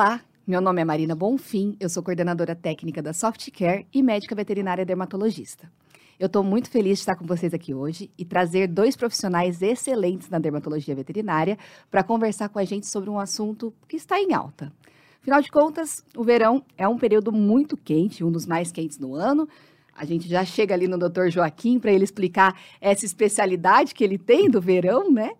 Olá, meu nome é Marina Bonfim, eu sou coordenadora técnica da Softcare e médica veterinária dermatologista. Eu estou muito feliz de estar com vocês aqui hoje e trazer dois profissionais excelentes na dermatologia veterinária para conversar com a gente sobre um assunto que está em alta. Afinal de contas, o verão é um período muito quente, um dos mais quentes do ano. A gente já chega ali no Dr. Joaquim para ele explicar essa especialidade que ele tem do verão, né?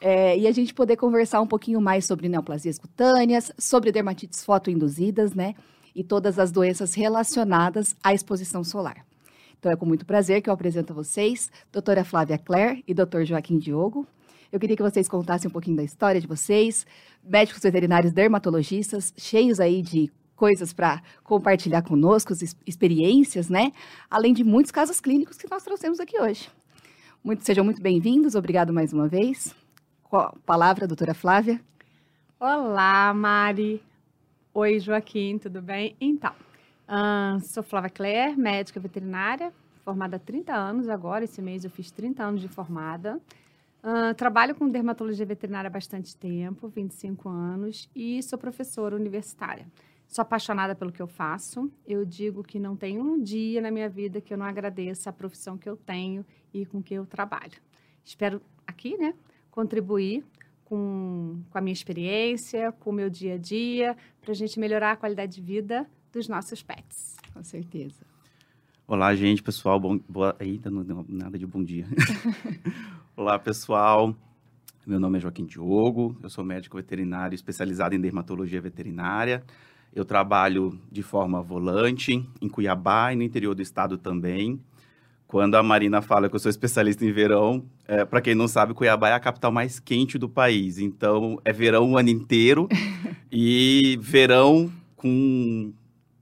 É, e a gente poder conversar um pouquinho mais sobre neoplasias cutâneas, sobre dermatites fotoinduzidas, né? E todas as doenças relacionadas à exposição solar. Então é com muito prazer que eu apresento a vocês, doutora Flávia Claire e doutor Joaquim Diogo. Eu queria que vocês contassem um pouquinho da história de vocês, médicos veterinários dermatologistas, cheios aí de coisas para compartilhar conosco, experiências, né? Além de muitos casos clínicos que nós trouxemos aqui hoje. Muito, sejam muito bem-vindos, obrigado mais uma vez. Palavra, doutora Flávia. Olá, Mari. Oi, Joaquim, tudo bem? Então, sou Flávia Claire, médica veterinária, formada há 30 anos agora. Esse mês eu fiz 30 anos de formada. Trabalho com dermatologia veterinária há bastante tempo, 25 anos, e sou professora universitária. Sou apaixonada pelo que eu faço. Eu digo que não tem um dia na minha vida que eu não agradeça a profissão que eu tenho e com que eu trabalho. Espero aqui, né, contribuir com, com a minha experiência, com o meu dia a dia, para a gente melhorar a qualidade de vida dos nossos pets. Com certeza. Olá, gente, pessoal. Bom, boa... Eita, não deu nada de bom dia. Olá, pessoal. Meu nome é Joaquim Diogo, eu sou médico veterinário especializado em dermatologia veterinária. Eu trabalho de forma volante em Cuiabá e no interior do estado também. Quando a Marina fala que eu sou especialista em verão, é, para quem não sabe, Cuiabá é a capital mais quente do país. Então, é verão o ano inteiro. e verão com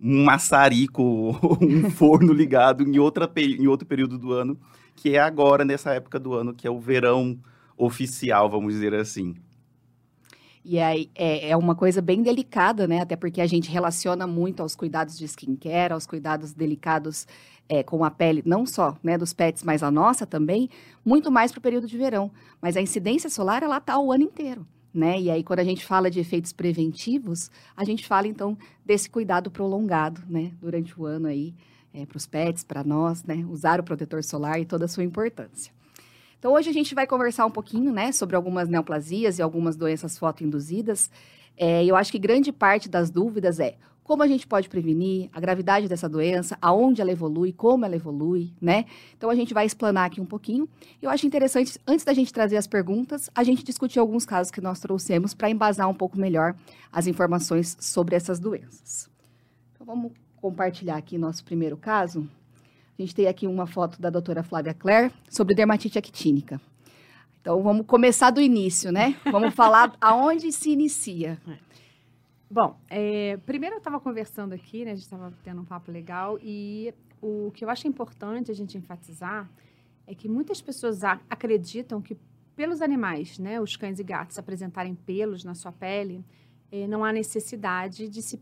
um maçarico, um forno ligado em, outra, em outro período do ano, que é agora, nessa época do ano, que é o verão oficial, vamos dizer assim. E aí é, é uma coisa bem delicada, né? Até porque a gente relaciona muito aos cuidados de skincare, aos cuidados delicados é, com a pele, não só né, dos pets, mas a nossa também, muito mais para o período de verão. Mas a incidência solar, ela está o ano inteiro né? E aí, quando a gente fala de efeitos preventivos, a gente fala, então, desse cuidado prolongado, né? Durante o ano aí, é, para os pets, para nós, né? Usar o protetor solar e toda a sua importância. Então, hoje a gente vai conversar um pouquinho, né? Sobre algumas neoplasias e algumas doenças fotoinduzidas. É, eu acho que grande parte das dúvidas é como a gente pode prevenir, a gravidade dessa doença, aonde ela evolui, como ela evolui, né? Então a gente vai explanar aqui um pouquinho. Eu acho interessante, antes da gente trazer as perguntas, a gente discutir alguns casos que nós trouxemos para embasar um pouco melhor as informações sobre essas doenças. Então vamos compartilhar aqui nosso primeiro caso. A gente tem aqui uma foto da doutora Flávia Claire sobre dermatite actínica. Então vamos começar do início, né? Vamos falar aonde se inicia. É. Bom, é, primeiro eu estava conversando aqui, né, a gente estava tendo um papo legal, e o que eu acho importante a gente enfatizar é que muitas pessoas acreditam que pelos animais, né, os cães e gatos apresentarem pelos na sua pele, é, não há necessidade de se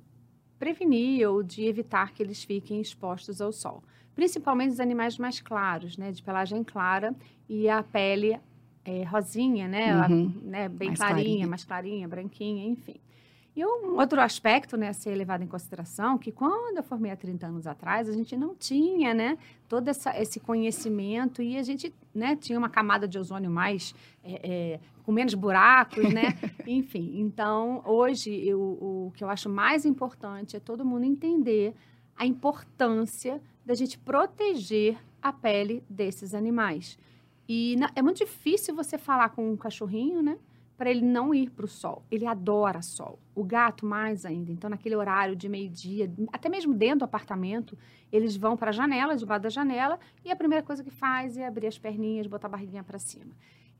prevenir ou de evitar que eles fiquem expostos ao sol. Principalmente os animais mais claros, né, de pelagem clara e a pele é, rosinha, né, uhum. né bem mais clarinha, clarinha, mais clarinha, branquinha, enfim. E um outro aspecto né, a ser levado em consideração, que quando eu formei há 30 anos atrás, a gente não tinha né, todo essa, esse conhecimento e a gente né, tinha uma camada de ozônio mais, é, é, com menos buracos, né? Enfim, então, hoje, eu, o que eu acho mais importante é todo mundo entender a importância da gente proteger a pele desses animais. E na, é muito difícil você falar com um cachorrinho, né? para ele não ir para o sol. Ele adora sol. O gato mais ainda. Então, naquele horário de meio-dia, até mesmo dentro do apartamento, eles vão para a janela, debaixo da janela, e a primeira coisa que faz é abrir as perninhas, botar a barriguinha para cima.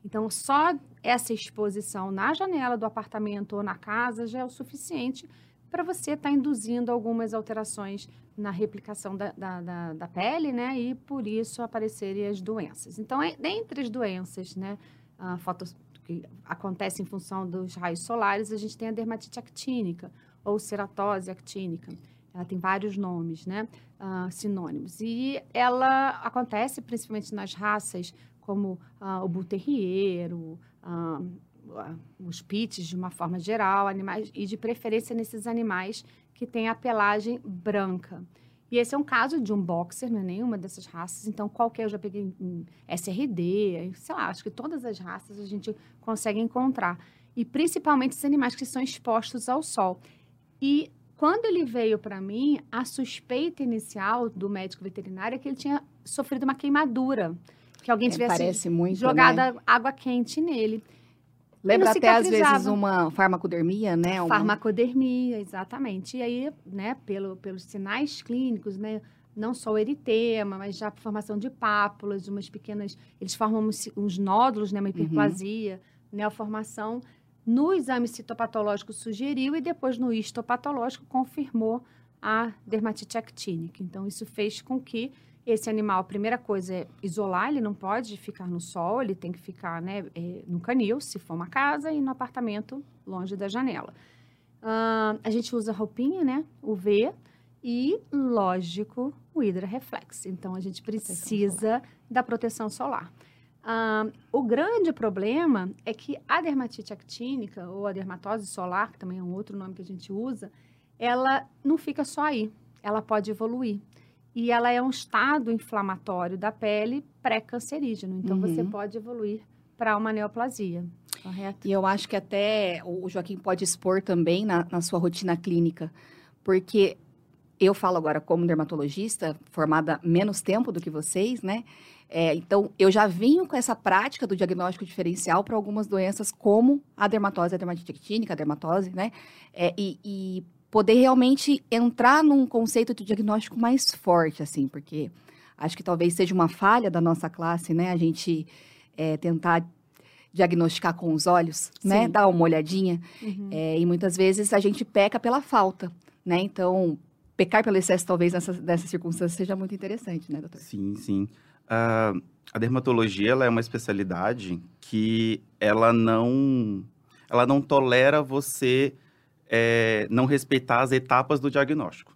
Então, só essa exposição na janela do apartamento ou na casa já é o suficiente para você estar tá induzindo algumas alterações na replicação da, da, da, da, pele, né? E por isso aparecerem as doenças. Então, é, dentre as doenças, né? Uh, fotos, que acontece em função dos raios solares, a gente tem a dermatite actínica ou ceratose actínica. Ela tem vários nomes, né? Uh, sinônimos. E ela acontece principalmente nas raças como uh, o Bull Terrier, uh, os pits de uma forma geral, animais e de preferência nesses animais que têm a pelagem branca. E esse é um caso de um boxer, não é nenhuma dessas raças. Então, qualquer, eu já peguei SRD, sei lá, acho que todas as raças a gente consegue encontrar. E principalmente esses animais que são expostos ao sol. E quando ele veio para mim, a suspeita inicial do médico veterinário é que ele tinha sofrido uma queimadura. Que alguém É, tivesse jogado né? água quente nele. Lembra até às vezes uma farmacodermia, né? Uma- Farmacodermia, exatamente. E aí, né, pelo, pelos sinais clínicos, né, não só o eritema, mas já a formação de pápulas, umas pequenas, eles formam uns, uns nódulos, né, uma hiperplasia, neoformação. No exame citopatológico sugeriu e depois no histopatológico confirmou a dermatite actínica. Então, isso fez com que esse animal, a primeira coisa é isolar, ele não pode ficar no sol, ele tem que ficar né, eh, no canil, se for uma casa, e no apartamento, longe da janela. Ah, a gente usa roupinha, né? UV e, lógico, o Hydra Reflex. Então, a gente precisa da proteção solar. Ah, o grande problema é que a dermatite actínica, ou a dermatose solar, que também é um outro nome que a gente usa, ela não fica só aí, ela pode evoluir. E ela é um estado inflamatório da pele pré-cancerígeno. Então, você Uhum. pode evoluir para uma neoplasia, correto? E eu acho que até o Joaquim pode expor também na, na sua rotina clínica, porque eu falo agora como dermatologista, formada menos tempo do que vocês, né? É, então, eu já vinha com essa prática do diagnóstico diferencial para algumas doenças, como a dermatose, a dermatite actínica, a dermatose, né? É, e, e poder realmente entrar num conceito de diagnóstico mais forte, assim, porque acho que talvez seja uma falha da nossa classe, né? A gente é, tentar diagnosticar com os olhos, né? Sim. Dar uma olhadinha. Uhum. É, e muitas vezes a gente peca pela falta, né? Então, pecar pelo excesso, talvez, nessa, nessa circunstância, seja muito interessante, né, doutor? Sim, sim. Ah, a dermatologia ela é uma especialidade que ela não, ela não tolera você eh, não respeitar as etapas do diagnóstico.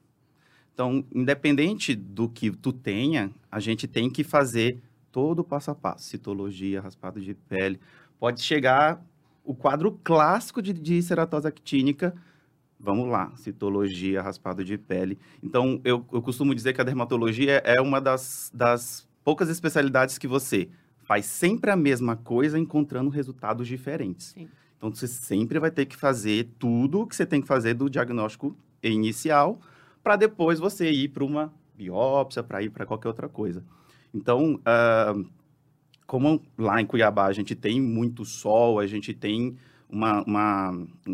Então, independente do que tu tenha, a gente tem que fazer todo o passo a passo. Citologia, raspado de pele. Pode chegar o quadro clássico de, de ceratose actínica. Vamos lá, citologia, raspado de pele. Então, eu, eu costumo dizer que a dermatologia é uma das, das poucas especialidades que você faz sempre a mesma coisa, encontrando resultados diferentes. Sim. Então, você sempre vai ter que fazer tudo o que você tem que fazer do diagnóstico inicial, para depois você ir para uma biópsia, para ir para qualquer outra coisa. Então, ah, como lá em Cuiabá a gente tem muito sol, a gente tem uma, uma,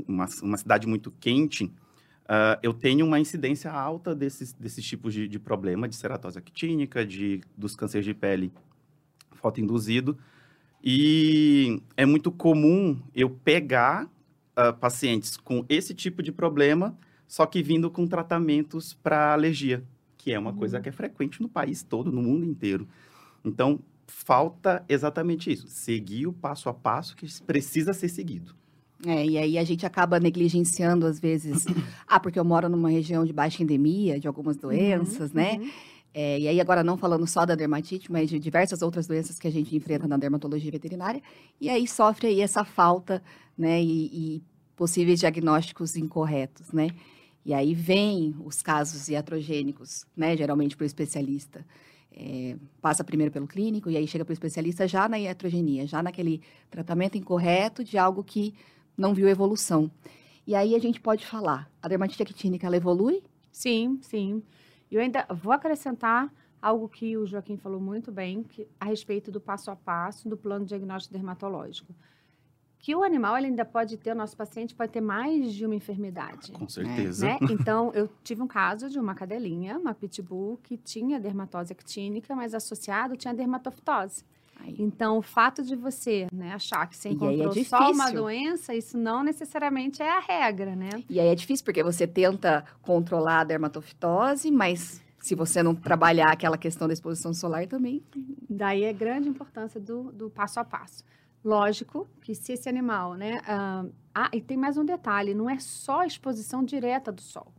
uma, uma cidade muito quente, ah, eu tenho uma incidência alta desses, desses tipos de, de problema, de ceratose actínica, de, dos cânceres de pele fotoinduzido. E é muito comum eu pegar ah, pacientes com esse tipo de problema, só que vindo com tratamentos para alergia, que é uma coisa que é frequente no país todo, no mundo inteiro. Então, falta exatamente isso, seguir o passo a passo que precisa ser seguido. É, e aí a gente acaba negligenciando, às vezes, ah, porque eu moro numa região de baixa endemia de algumas doenças, Uhum, né? uhum. É, e aí, agora não falando só da dermatite, mas de diversas outras doenças que a gente enfrenta na dermatologia veterinária, e aí sofre aí essa falta, né, e, e possíveis diagnósticos incorretos, né? E aí vem os casos iatrogênicos, né, geralmente para o especialista. É, passa primeiro pelo clínico e aí chega para o especialista já na iatrogenia, já naquele tratamento incorreto de algo que não viu evolução. E aí a gente pode falar, a dermatite actínica, ela evolui? Sim, sim. Eu ainda vou acrescentar algo que o Joaquim falou muito bem que, a respeito do passo a passo do plano diagnóstico dermatológico. Que o animal ele ainda pode ter, o nosso paciente pode ter mais de uma enfermidade. Com certeza. Né? Então, eu tive um caso de uma cadelinha, uma pitbull, que tinha dermatose actínica, mas associado tinha dermatofitose. Aí, Então, o fato de você né, achar que você é encontrou só uma doença, isso não necessariamente é a regra, né? E aí é difícil, porque você tenta controlar a dermatofitose, mas se você não trabalhar aquela questão da exposição solar também. Daí é grande importância do, do passo a passo. Lógico que se esse animal, né? ah, ah, e tem mais um detalhe: não é só a exposição direta do sol.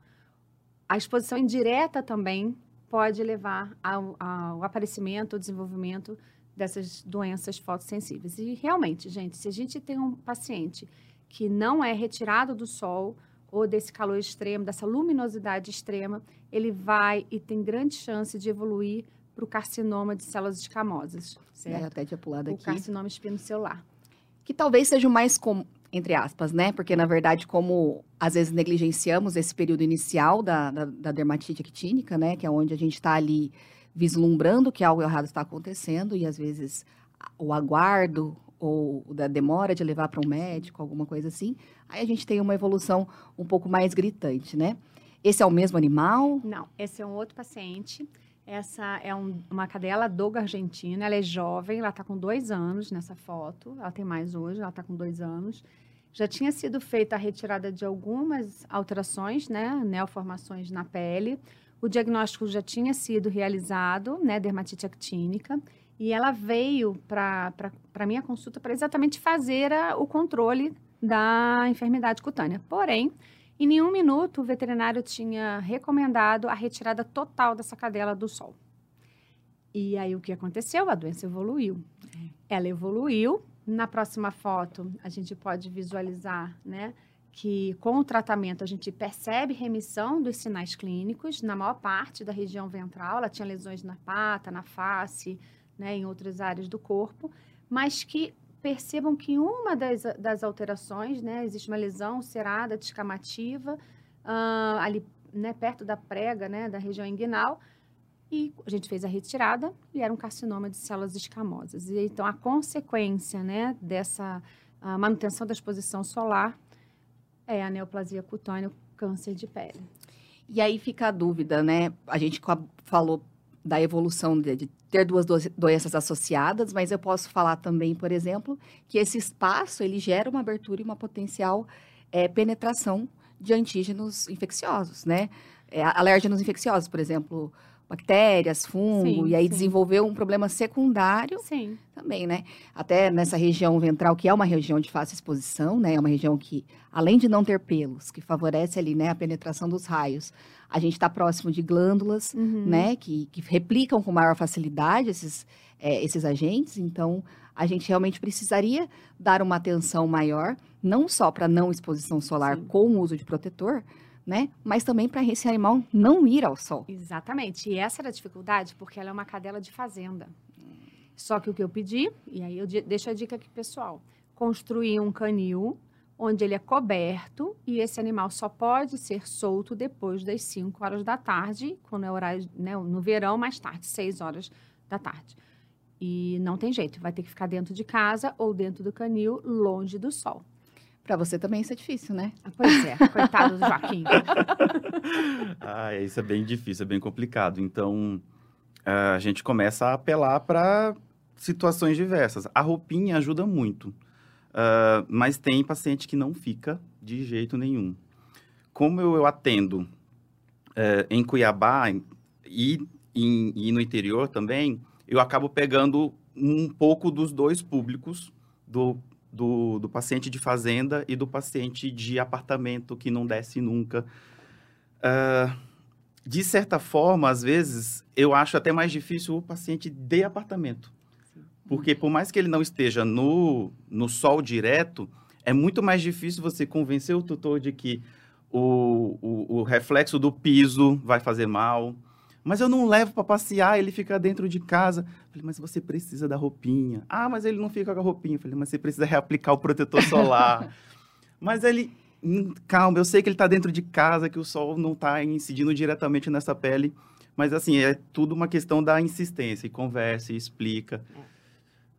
A exposição indireta também pode levar ao, ao aparecimento, ao desenvolvimento dessas doenças fotossensíveis. E realmente, gente, se a gente tem um paciente que não é retirado do sol ou desse calor extremo, dessa luminosidade extrema, ele vai e tem grande chance de evoluir para o carcinoma de células escamosas, certo? É, até tinha pulado o aqui. carcinoma espinocelular. Que talvez seja o mais comum, entre aspas, né? Porque, na verdade, como às vezes negligenciamos esse período inicial da, da, da dermatite actínica, né? Que é onde a gente está ali vislumbrando que algo errado está acontecendo e às vezes o aguardo ou da demora de levar para um médico, alguma coisa assim, aí a gente tem uma evolução um pouco mais gritante, né? Esse é o mesmo animal? Não, esse é um outro paciente. Essa é um, uma cadela doga argentina, ela é jovem, ela está com dois anos nessa foto, ela tem mais hoje, ela está com dois anos. Já tinha sido feita a retirada de algumas alterações, né, neoformações na pele. O diagnóstico já tinha sido realizado, né, dermatite actínica, e ela veio para a minha consulta para exatamente fazer a, o controle da enfermidade cutânea. Porém, em nenhum minuto o veterinário tinha recomendado a retirada total dessa cadela do sol. E aí o que aconteceu? A doença evoluiu. Ela evoluiu. Na próxima foto, a gente pode visualizar, né, que com o tratamento a gente percebe remissão dos sinais clínicos na maior parte da região ventral. Ela tinha lesões na pata, na face, né, em outras áreas do corpo, mas que percebam que uma das, das alterações, né, existe uma lesão cerada, descamativa, uh, ali né, perto da prega, né, da região inguinal, e a gente fez a retirada e era um carcinoma de células escamosas. E, então, a consequência né, dessa manutenção da exposição solar é a neoplasia cutânea, câncer de pele. E aí fica a dúvida, né? A gente falou da evolução de, de ter duas doenças associadas, mas eu posso falar também, por exemplo, que esse espaço ele gera uma abertura e uma potencial é, penetração de antígenos infecciosos, né? É, alérgenos infecciosos, por exemplo, bactérias, fungo, sim, e aí sim. desenvolveu um problema secundário sim. também, né? Até nessa região ventral, que é uma região de fácil exposição, né? É uma região que, além de não ter pelos, que favorece ali, né, a penetração dos raios, a gente está próximo de glândulas, uhum. né, que, que, replicam com maior facilidade esses, é, esses agentes, então a gente realmente precisaria dar uma atenção maior, não só para não exposição solar com o uso de protetor, né? Mas também para esse animal não ir ao sol. Exatamente. E essa era a dificuldade, porque ela é uma cadela de fazenda. Só que o que eu pedi, e aí eu deixo a dica aqui, pessoal: construir um canil onde ele é coberto e esse animal só pode ser solto depois das 5 horas da tarde, quando é horário, né, no verão, mais tarde, 6 horas da tarde. E não tem jeito, vai ter que ficar dentro de casa ou dentro do canil, longe do sol. Para você também isso é difícil, né? Ah, pois é, coitado do Joaquim. ah, isso é bem difícil, é bem complicado. Então, a gente começa a apelar para situações diversas. A roupinha ajuda muito, uh, mas tem paciente que não fica de jeito nenhum. Como eu, eu atendo uh, em Cuiabá e, e no interior também, eu acabo pegando um pouco dos dois públicos, do do, do paciente de fazenda e do paciente de apartamento que não desce nunca. Uh, de certa forma, às vezes, eu acho até mais difícil o paciente de apartamento. Porque por mais que ele não esteja no, no sol direto, é muito mais difícil você convencer o tutor de que o, o, o reflexo do piso vai fazer mal, mas eu não levo para passear, ele fica dentro de casa. Falei, mas você precisa da roupinha. Ah, mas ele não fica com a roupinha. Falei, mas você precisa reaplicar o protetor solar. mas ele, hum, calma, eu sei que ele está dentro de casa, que o sol não está incidindo diretamente nessa pele. Mas assim, é tudo uma questão da insistência. E conversa, e explica.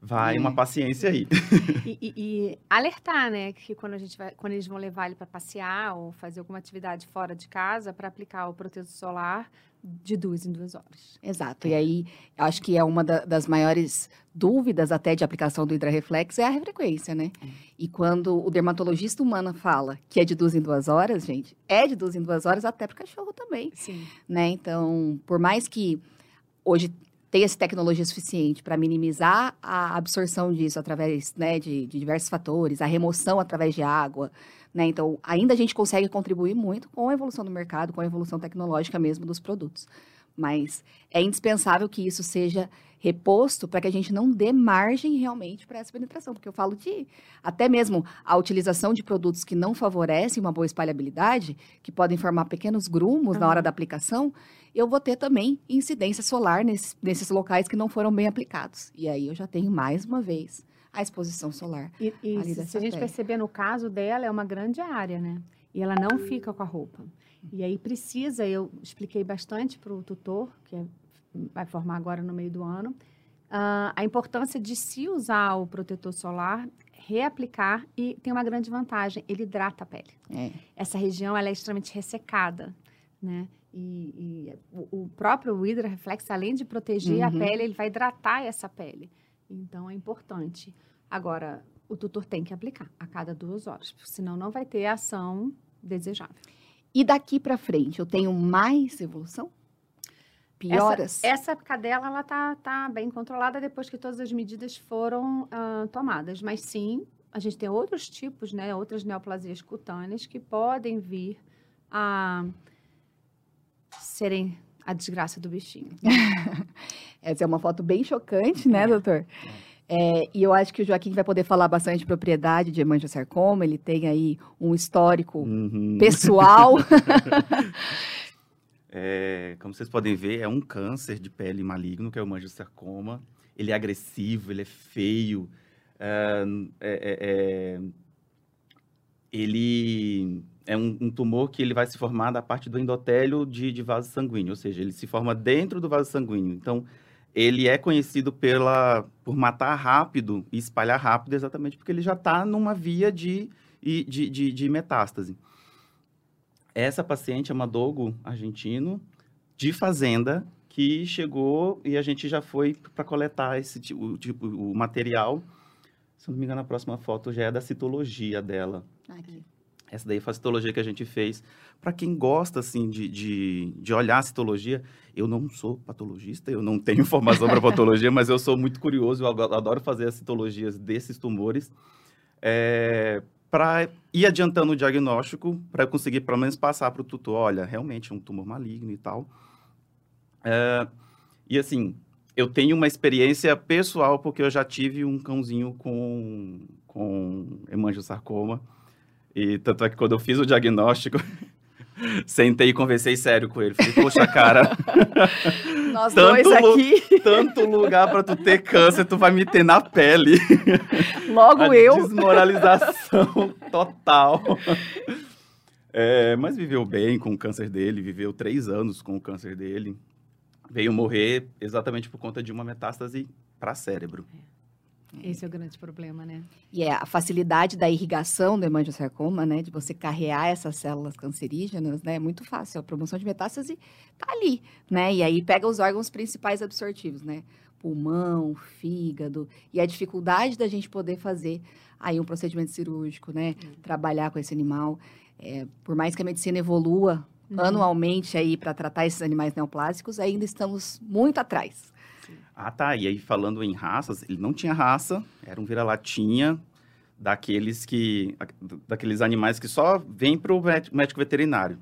Vai, é. uma paciência aí. E, e, e, alertar, né, que quando a gente vai, quando eles vão levar ele para passear ou fazer alguma atividade fora de casa, para aplicar o protetor solar, de duas em duas horas. Exato. E aí, acho que é uma da, das maiores dúvidas até de aplicação do hidrarreflex é a frequência, né? É. E quando o dermatologista humano fala que é de duas em duas horas, gente, é de duas em duas horas até para o cachorro também. Sim. Né? Então, por mais que hoje tenha-se tecnologia suficiente para minimizar a absorção disso através né, de, de diversos fatores, a remoção através de água, né? Então, ainda a gente consegue contribuir muito com a evolução do mercado, com a evolução tecnológica mesmo dos produtos. Mas é indispensável que isso seja reposto para que a gente não dê margem realmente para essa penetração, porque eu falo de até mesmo a utilização de produtos que não favorecem uma boa espalhabilidade, que podem formar pequenos grumos uhum. na hora da aplicação, eu vou ter também incidência solar nesses, nesses locais que não foram bem aplicados. E aí eu já tenho mais uma vez a exposição solar. E, e se, se a gente perceber no caso dela, é uma grande área, né? E ela não fica com a roupa. E aí precisa, eu expliquei bastante para o tutor, que é, vai formar agora no meio do ano, uh, a importância de se usar o protetor solar, reaplicar e tem uma grande vantagem, ele hidrata a pele. É. Essa região ela é extremamente ressecada, né? E, e o, próprio Hydra Reflex, além de proteger uhum. a pele, ele vai hidratar essa pele. Então é importante. Agora, o tutor tem que aplicar a cada duas horas, senão não vai ter a ação desejável. E daqui para frente, eu tenho mais evolução? Pioras? Essa, essa cadela, ela tá, tá bem controlada depois que todas as medidas foram uh, tomadas. Mas sim, a gente tem outros tipos, né? Outras neoplasias cutâneas que podem vir a serem a desgraça do bichinho. Essa é uma foto bem chocante, né, é. doutor? É, e eu acho que o Joaquim vai poder falar bastante de propriedade de hemangiosarcoma, ele tem aí um histórico uhum. pessoal. é, como vocês podem ver, é um câncer de pele maligno, que é o hemangiosarcoma. Ele é agressivo, ele é feio, é, é, é ele é um, um, tumor que ele vai se formar da parte do endotélio de, de vaso sanguíneo, ou seja, ele se forma dentro do vaso sanguíneo. Então, ele é conhecido pela, por matar rápido e espalhar rápido, exatamente porque ele já está numa via de, de, de, de, metástase. Essa paciente é uma dogo argentino de fazenda que chegou e a gente já foi para coletar esse tipo, tipo, o material. Se não me engano, a próxima foto já é da citologia dela. Aqui. Essa daí foi a citologia que a gente fez. Para quem gosta, assim, de, de, de, olhar a citologia, eu não sou patologista, eu não tenho formação para patologia, mas eu sou muito curioso, eu adoro fazer as citologias desses tumores. É, para ir adiantando o diagnóstico, para conseguir pelo menos passar para o tutor, olha, realmente é um tumor maligno e tal. É, e assim, eu tenho uma experiência pessoal, porque eu já tive um cãozinho com, com hemangiosarcoma, e tanto é que quando eu fiz o diagnóstico, sentei e conversei sério com ele. Falei, poxa, cara. Nós dois aqui. Tanto lugar para tu ter câncer, tu vai me ter na pele. Logo A eu. Desmoralização total. É, mas viveu bem com o câncer dele, viveu três anos com o câncer dele. Veio morrer exatamente por conta de uma metástase para cérebro. É. Esse é o grande problema, né? E é a facilidade da irrigação do hemangiosarcoma, né? De você carrear essas células cancerígenas, né? É muito fácil. A promoção de metástase tá ali, né? E aí pega os órgãos principais absortivos, né? Pulmão, fígado. E a dificuldade da gente poder fazer aí um procedimento cirúrgico, né? Uhum. Trabalhar com esse animal. É, por mais que a medicina evolua uhum. anualmente aí para tratar esses animais neoplásicos, ainda estamos muito atrás. Ah, tá. E aí, falando em raças, ele não tinha raça, era um vira-latinha daqueles que. daqueles animais que só vêm para o médico veterinário.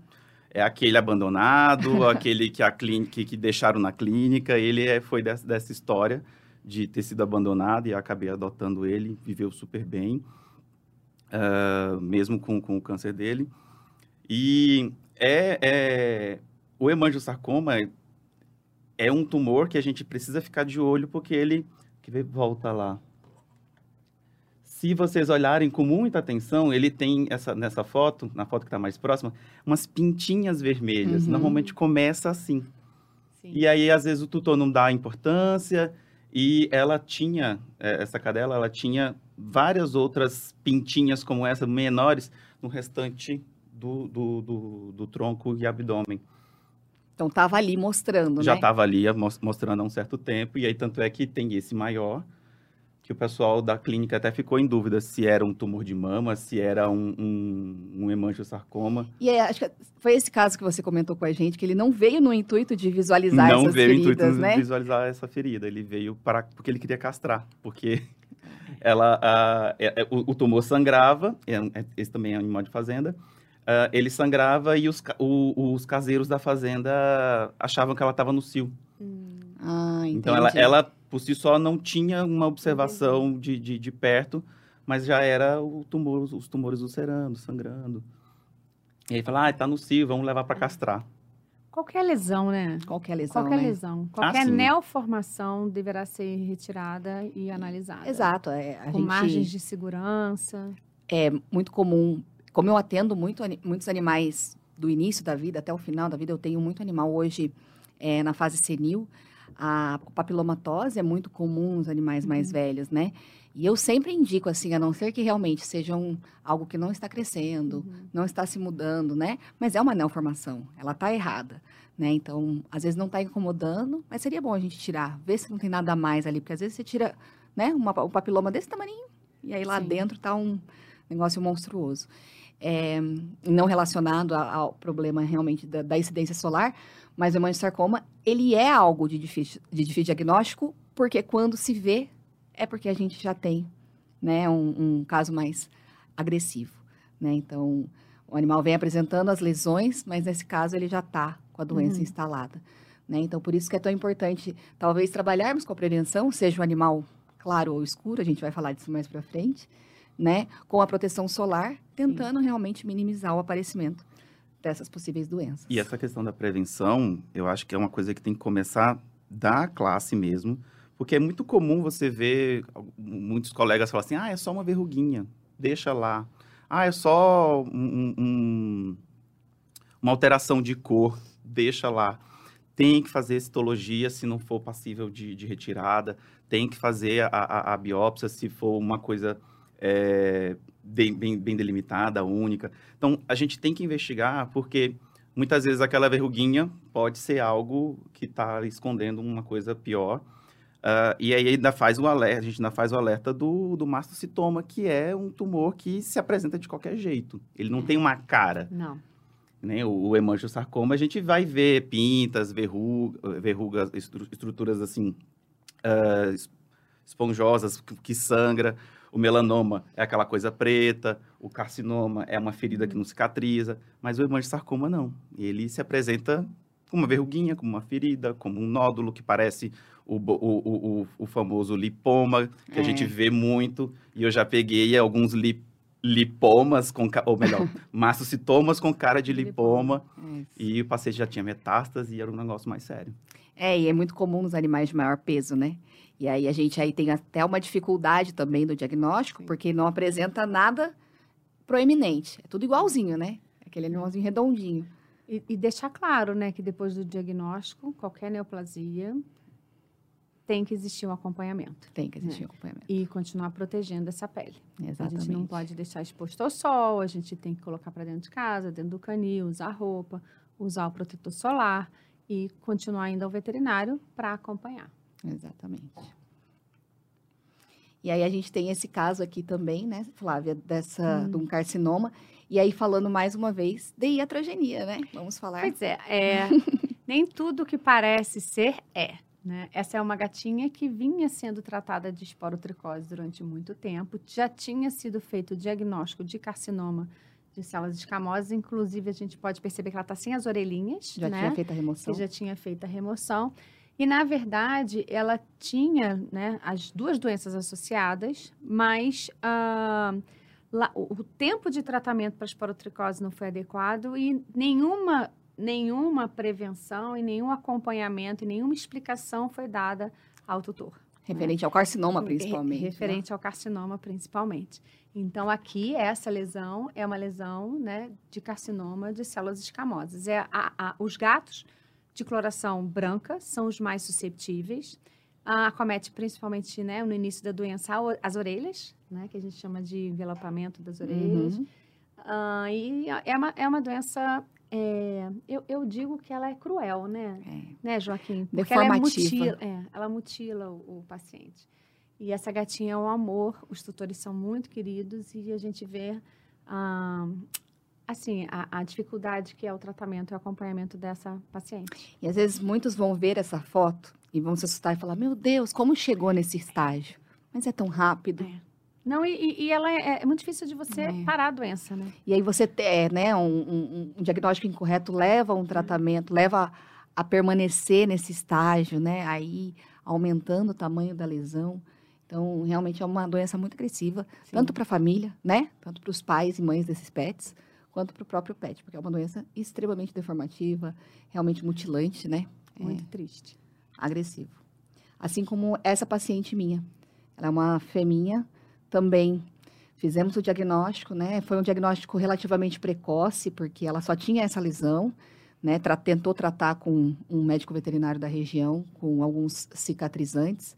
É aquele abandonado, aquele que, a clínica, que deixaram na clínica. Ele é, foi dessa, dessa história de ter sido abandonado e acabei adotando ele, viveu super bem, uh, mesmo com, com o câncer dele. E é, é o hemangiosarcoma é um tumor que a gente precisa ficar de olho porque ele que volta lá. Se vocês olharem com muita atenção, ele tem essa nessa foto, na foto que está mais próxima, umas pintinhas vermelhas. Uhum. Normalmente começa assim. Sim. E aí às vezes o tutor não dá importância e ela tinha é, essa cadela, ela tinha várias outras pintinhas como essa menores no restante do, do, do, do tronco e abdômen. Então estava ali mostrando, Já né? estava ali mostrando há um certo tempo, e aí tanto é que tem esse maior, que o pessoal da clínica até ficou em dúvida se era um tumor de mama, se era um, um, um hemangiosarcoma. E é, acho que foi esse caso que você comentou com a gente, que ele não veio no intuito de visualizar não essas feridas, Não veio no intuito né? de visualizar essa ferida, ele veio para porque ele queria castrar, porque ela, a, a, é, é, o, o, tumor sangrava, é, esse também é um animal de fazenda, uh, ele sangrava e os, o, os caseiros da fazenda achavam que ela estava no cio. Hum. Ah, então ela, ela, por si só, não tinha uma observação de, de, de, perto, mas já era o tumor, os tumores ulcerando, sangrando. E aí fala, ah, tá no cio, vamos levar para castrar. Qualquer lesão, né? Qualquer lesão. Qualquer né? lesão. Qualquer ah, neoformação deverá ser retirada e analisada. Exato. É, com gente... margens de segurança. É muito comum. Como eu atendo muito, muitos animais do início da vida até o final da vida, eu tenho muito animal hoje é, na fase senil. A papilomatose é muito comum nos animais uhum. mais velhos, né? E eu sempre indico, assim, a não ser que realmente seja um, algo que não está crescendo, uhum. não está se mudando, né? Mas é uma neoformação, ela está errada, né? Então, às vezes não está incomodando, mas seria bom a gente tirar, ver se não tem nada mais ali, porque às vezes você tira, né, uma, um papiloma desse tamanho, e aí lá Sim. dentro está um negócio monstruoso. É, não relacionado ao problema realmente da, da incidência solar, mas o hemangiosarcoma, ele é algo de difícil, de difícil diagnóstico, porque quando se vê, é porque a gente já tem né, um, um caso mais agressivo. Né? Então, o animal vem apresentando as lesões, mas nesse caso ele já está com a doença uhum. instalada. Né? Então, por isso que é tão importante, talvez, trabalharmos com a prevenção, seja o animal claro ou escuro, a gente vai falar disso mais para frente, né? com a proteção solar, tentando realmente minimizar o aparecimento dessas possíveis doenças. E essa questão da prevenção, eu acho que é uma coisa que tem que começar da classe mesmo, porque é muito comum você ver muitos colegas falar assim, ah, é só uma verruguinha, deixa lá. Ah, é só um, um, uma alteração de cor, deixa lá. Tem que fazer citologia se não for passível de, de retirada, tem que fazer a, a, a, biópsia se for uma coisa é, bem, bem, bem delimitada, única. Então, a gente tem que investigar, porque muitas vezes aquela verruguinha pode ser algo que está escondendo uma coisa pior Uh, e aí ainda faz o alerta, a gente ainda faz o alerta do, do mastocitoma, que é um tumor que se apresenta de qualquer jeito. Ele não tem uma cara. Não. Né? O, o hemangiosarcoma, a gente vai ver pintas, verruga, verrugas, estruturas assim, uh, esponjosas, que, que sangra. O melanoma é aquela coisa preta, o carcinoma é uma ferida que não cicatriza, mas o hemangiosarcoma não. Ele se apresenta como uma verruguinha, como uma ferida, como um nódulo que parece o, o, o, o famoso lipoma, que é. a gente vê muito, e eu já peguei alguns li, lipomas, com, ou melhor, mastocitomas com cara de lipoma, é e o paciente já tinha metástase e era um negócio mais sério. É, e é muito comum nos animais de maior peso, né? E aí a gente aí tem até uma dificuldade também do diagnóstico, Sim. porque não apresenta nada proeminente. É tudo igualzinho, né? Aquele animalzinho redondinho. E, e deixar claro, né, que depois do diagnóstico, qualquer neoplasia tem que existir um acompanhamento. Tem que existir né? um acompanhamento. E continuar protegendo essa pele. Exatamente. A gente não pode deixar exposto ao sol, a gente tem que colocar para dentro de casa, dentro do canil, usar roupa, usar o protetor solar e continuar indo ao veterinário para acompanhar. Exatamente. E aí a gente tem esse caso aqui também, né, Flávia, dessa, hum. de um carcinoma. E aí falando mais uma vez de iatrogenia, né? Vamos falar. Pois é, é nem tudo que parece ser é. Né? Essa é uma gatinha que vinha sendo tratada de esporotricose durante muito tempo, já tinha sido feito o diagnóstico de carcinoma de células escamosas, inclusive a gente pode perceber que ela está sem as orelhinhas. Já né? tinha feito a remoção. Que já tinha feito a remoção. E, na verdade, ela tinha né, as duas doenças associadas, mas uh, lá, o, o, tempo de tratamento para a esporotricose não foi adequado e nenhuma nenhuma prevenção e nenhum acompanhamento e nenhuma explicação foi dada ao tutor. Né? Referente né? ao carcinoma, principalmente. Né? Referente né? ao carcinoma, principalmente. Então, aqui, essa lesão é uma lesão né, de carcinoma de células escamosas. É a, a, os gatos de coloração branca são os mais susceptíveis. Ah, acomete principalmente né, no início da doença as orelhas, né, que a gente chama de envelopamento das orelhas. Uhum. Ah, e é uma, é uma doença é, eu, eu, digo que ela é cruel, né? É. Né, Joaquim? Porque ela, é mutila, é, ela mutila o, o, paciente. E essa gatinha é um amor, os tutores são muito queridos e a gente vê, ah, assim, a, a, dificuldade que é o tratamento e o acompanhamento dessa paciente. E às vezes muitos vão ver essa foto e vão se assustar e falar, meu Deus, como chegou nesse estágio? Mas é tão rápido. É. Não, e, e ela é, é, muito difícil de você É. parar a doença, né? E aí você ter, né, um, um- um diagnóstico incorreto leva a um tratamento, leva a, a permanecer nesse estágio, né? Aí aumentando o tamanho da lesão. Então, realmente é uma doença muito agressiva, tanto para a família, né? Tanto para os pais e mães desses pets, quanto para o próprio pet, porque é uma doença extremamente deformativa, realmente mutilante, né? Muito triste. agressivo. Assim como essa paciente minha. Ela é uma fêmea também. Fizemos o diagnóstico, né? Foi um diagnóstico relativamente precoce, porque ela só tinha essa lesão, né? Tra- tentou tratar com um médico veterinário da região, com alguns cicatrizantes.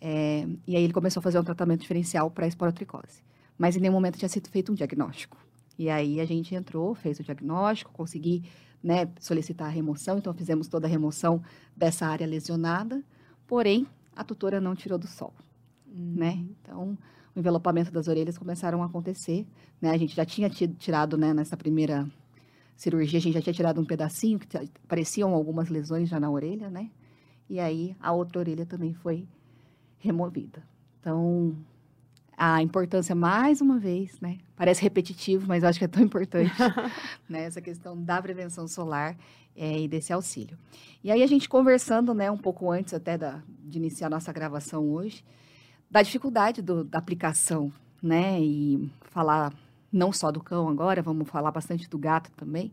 É, e aí ele começou a fazer um tratamento diferencial para esporotricose. Mas em nenhum momento tinha sido feito um diagnóstico. E aí a gente entrou, fez o diagnóstico, consegui né, solicitar a remoção, então fizemos toda a remoção dessa área lesionada, porém a tutora não tirou do sol, né? Então o envelopamento das orelhas começaram a acontecer, né? A gente já tinha ti- tirado, né, nessa primeira cirurgia, a gente já tinha tirado um pedacinho que pareciam algumas lesões já na orelha, né? E aí a outra orelha também foi removida. Então a importância mais uma vez, né? Parece repetitivo, mas eu acho que é tão importante, né? Essa questão da prevenção solar é, e desse auxílio. E aí a gente conversando, né, um pouco antes até da, de iniciar a nossa gravação hoje, da dificuldade do- da aplicação, né, e falar não só do cão agora, vamos falar bastante do gato também.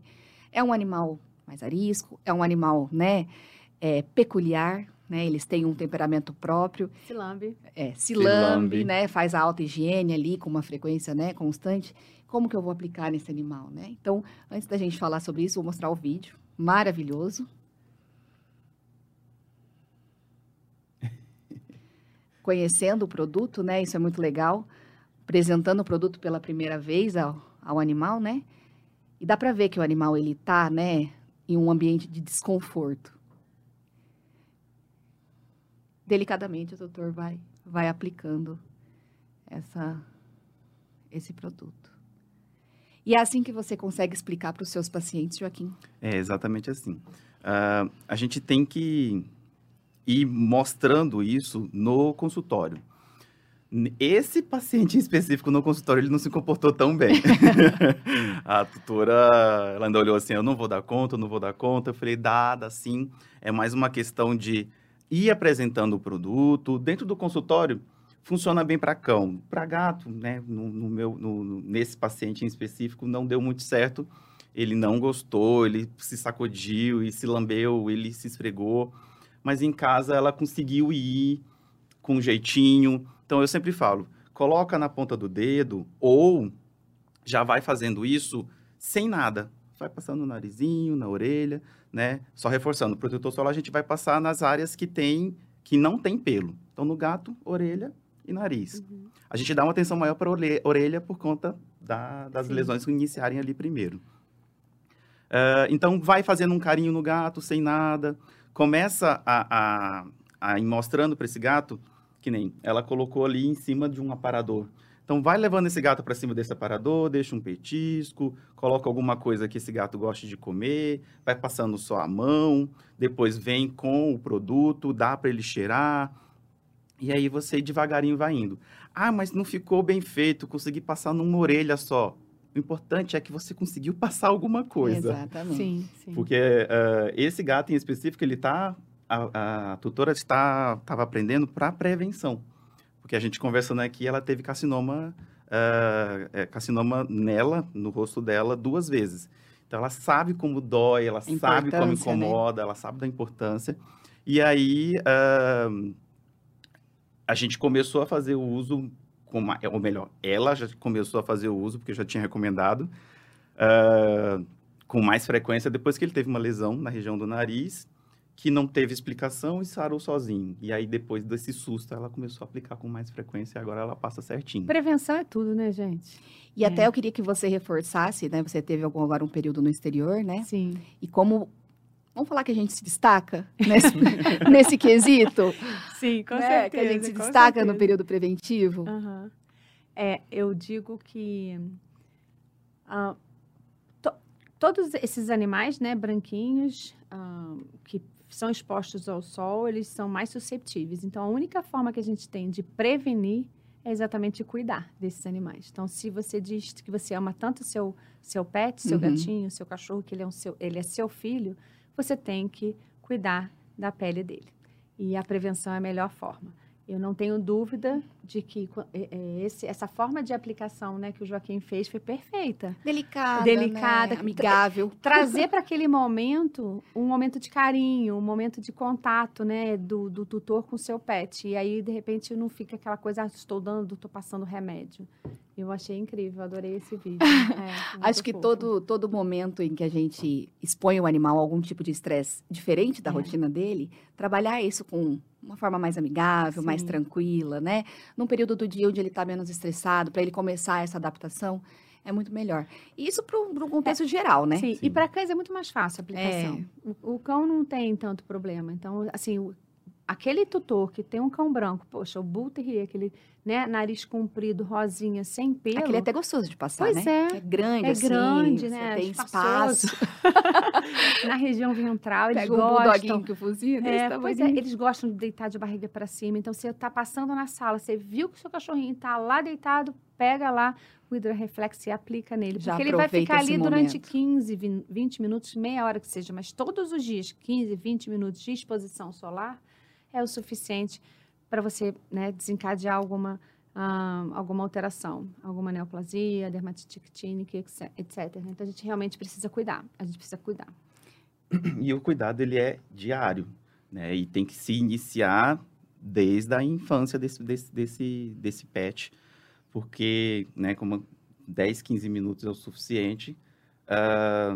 É um animal mais arisco, é um animal, né, é, peculiar, né, eles têm um temperamento próprio, Se lambe. é, se Se lambe, lambe. né? Faz a alta higiene ali com uma frequência, né, constante. Como que eu vou aplicar nesse animal, né? Então, antes da gente falar sobre isso, vou mostrar o vídeo maravilhoso. Conhecendo o produto, né? Isso é muito legal. Apresentando o produto pela primeira vez ao, ao animal, né? E dá para ver que o animal ele tá, né, em um ambiente de desconforto. Delicadamente o doutor vai vai aplicando essa esse produto. E é assim que você consegue explicar para os seus pacientes, Joaquim. É exatamente assim. Ah, a gente tem que ir mostrando isso no consultório. Esse paciente em específico no consultório, ele não se comportou tão bem. a tutora, ela ainda olhou assim, eu não vou dar conta, eu não vou dar conta. Eu falei, dá sim. É mais uma questão de ir apresentando o produto. Dentro do consultório, funciona bem para cão. Para gato, né, no, no meu, no- nesse paciente em específico, não deu muito certo. Ele não gostou, ele se sacudiu e se lambeu, ele se esfregou. Mas em casa ela conseguiu ir com um jeitinho. Então eu sempre falo, coloca na ponta do dedo ou já vai fazendo isso sem nada. Vai passando no narizinho, na orelha, né? Só reforçando, o protetor solar a gente vai passar nas áreas que tem que não tem pelo. Então no gato, orelha e nariz. A gente dá uma atenção maior para a orelha por conta da- das Sim. lesões iniciarem ali primeiro. Ah, então, vai fazendo um carinho no gato sem nada. Começa a, a, a ir mostrando para esse gato, que nem ela colocou ali em cima de um aparador. Então, vai levando esse gato para cima desse aparador, deixa um petisco, coloca alguma coisa que esse gato goste de comer, vai passando só a mão, depois vem com o produto, dá para ele cheirar. E aí você devagarinho vai indo. Ah, mas não ficou bem feito, consegui passar numa orelha só. O importante é que você conseguiu passar alguma coisa. Exatamente. Sim, sim. Porque eh, esse gato em específico, ele tá. A, a tutora está estava aprendendo para prevenção. Porque a gente conversando aqui, ela teve carcinoma, eh, eh, carcinoma nela, no rosto dela, duas vezes. Então ela sabe como dói, ela sabe como né? incomoda, ela sabe da importância. E aí ah, a gente começou a fazer o uso, com ou melhor, ela já começou a fazer o uso, porque eu já tinha recomendado, ah, com mais frequência, depois que ele teve uma lesão na região do nariz, que não teve explicação e sarou sozinho. E aí, depois desse susto, ela começou a aplicar com mais frequência e agora ela passa certinho. Prevenção é tudo, né, gente? E É. até eu queria que você reforçasse, né? Você teve algum, agora um período no exterior, né? Sim. E como. Vamos falar que a gente se destaca nesse, nesse quesito? Sim, com né? Que a gente se destaca no período preventivo. Aham. É, eu digo que ah, to- todos esses animais, né, branquinhos, ah, que são expostos ao sol, eles são mais susceptíveis. Então, a única forma que a gente tem de prevenir é exatamente cuidar desses animais. Então, se você diz que você ama tanto seu seu pet, seu Uhum. gatinho, seu cachorro, que ele é, um seu, ele é seu filho, você tem que cuidar da pele dele. E a prevenção é a melhor forma. Eu não tenho dúvida de que qu- é- é esse, essa forma de aplicação né, que o Joaquim fez foi perfeita. Delicada, Delicada, né? amigável. Trazer para aquele momento um momento de carinho, um momento de contato né, do, do tutor com o seu pet. E aí, de repente, não fica aquela coisa, ah, estou dando, estou passando remédio. Eu achei incrível, adorei esse vídeo. É, Acho que fofo. todo, todo momento em que a gente expõe o animal a algum tipo de estresse diferente da É. rotina dele, trabalhar isso com uma forma mais amigável, mais Sim. tranquila, né? Num período do dia onde ele está menos estressado, para ele começar essa adaptação, é muito melhor. E isso para um contexto geral, né? Sim, Sim. e para cães é muito mais fácil a aplicação. O, o cão não tem tanto problema. Então, assim, o- aquele tutor que tem um cão branco, poxa, o Bull Terrier, aquele né, nariz comprido, rosinha, sem pelo. Aquele é até gostoso de passar, Pois né? é. É grande, É assim, grande, você né? Tem espaço. na região ventral, eles Pega o gostam. bulldoguinho que o focinho desse É, pois é, eles gostam de deitar de barriga para cima. Então, você tá passando na sala, você viu que o seu cachorrinho tá lá deitado, pega lá o hidroreflex e aplica nele. Já porque ele vai ficar ali durante momento. 15, vin- 20 minutos, meia hora que seja, mas todos os dias, 15, 20 minutos de exposição solar é o suficiente para você né, desencadear alguma, ah, alguma alteração, alguma neoplasia, dermatite actínica, etc. Então, a gente realmente precisa cuidar. A gente precisa cuidar. E o cuidado, ele é diário, né? E tem que se iniciar desde a infância desse, desse, desse, desse pet, porque, né, como 10, 15 minutos é o suficiente. ah,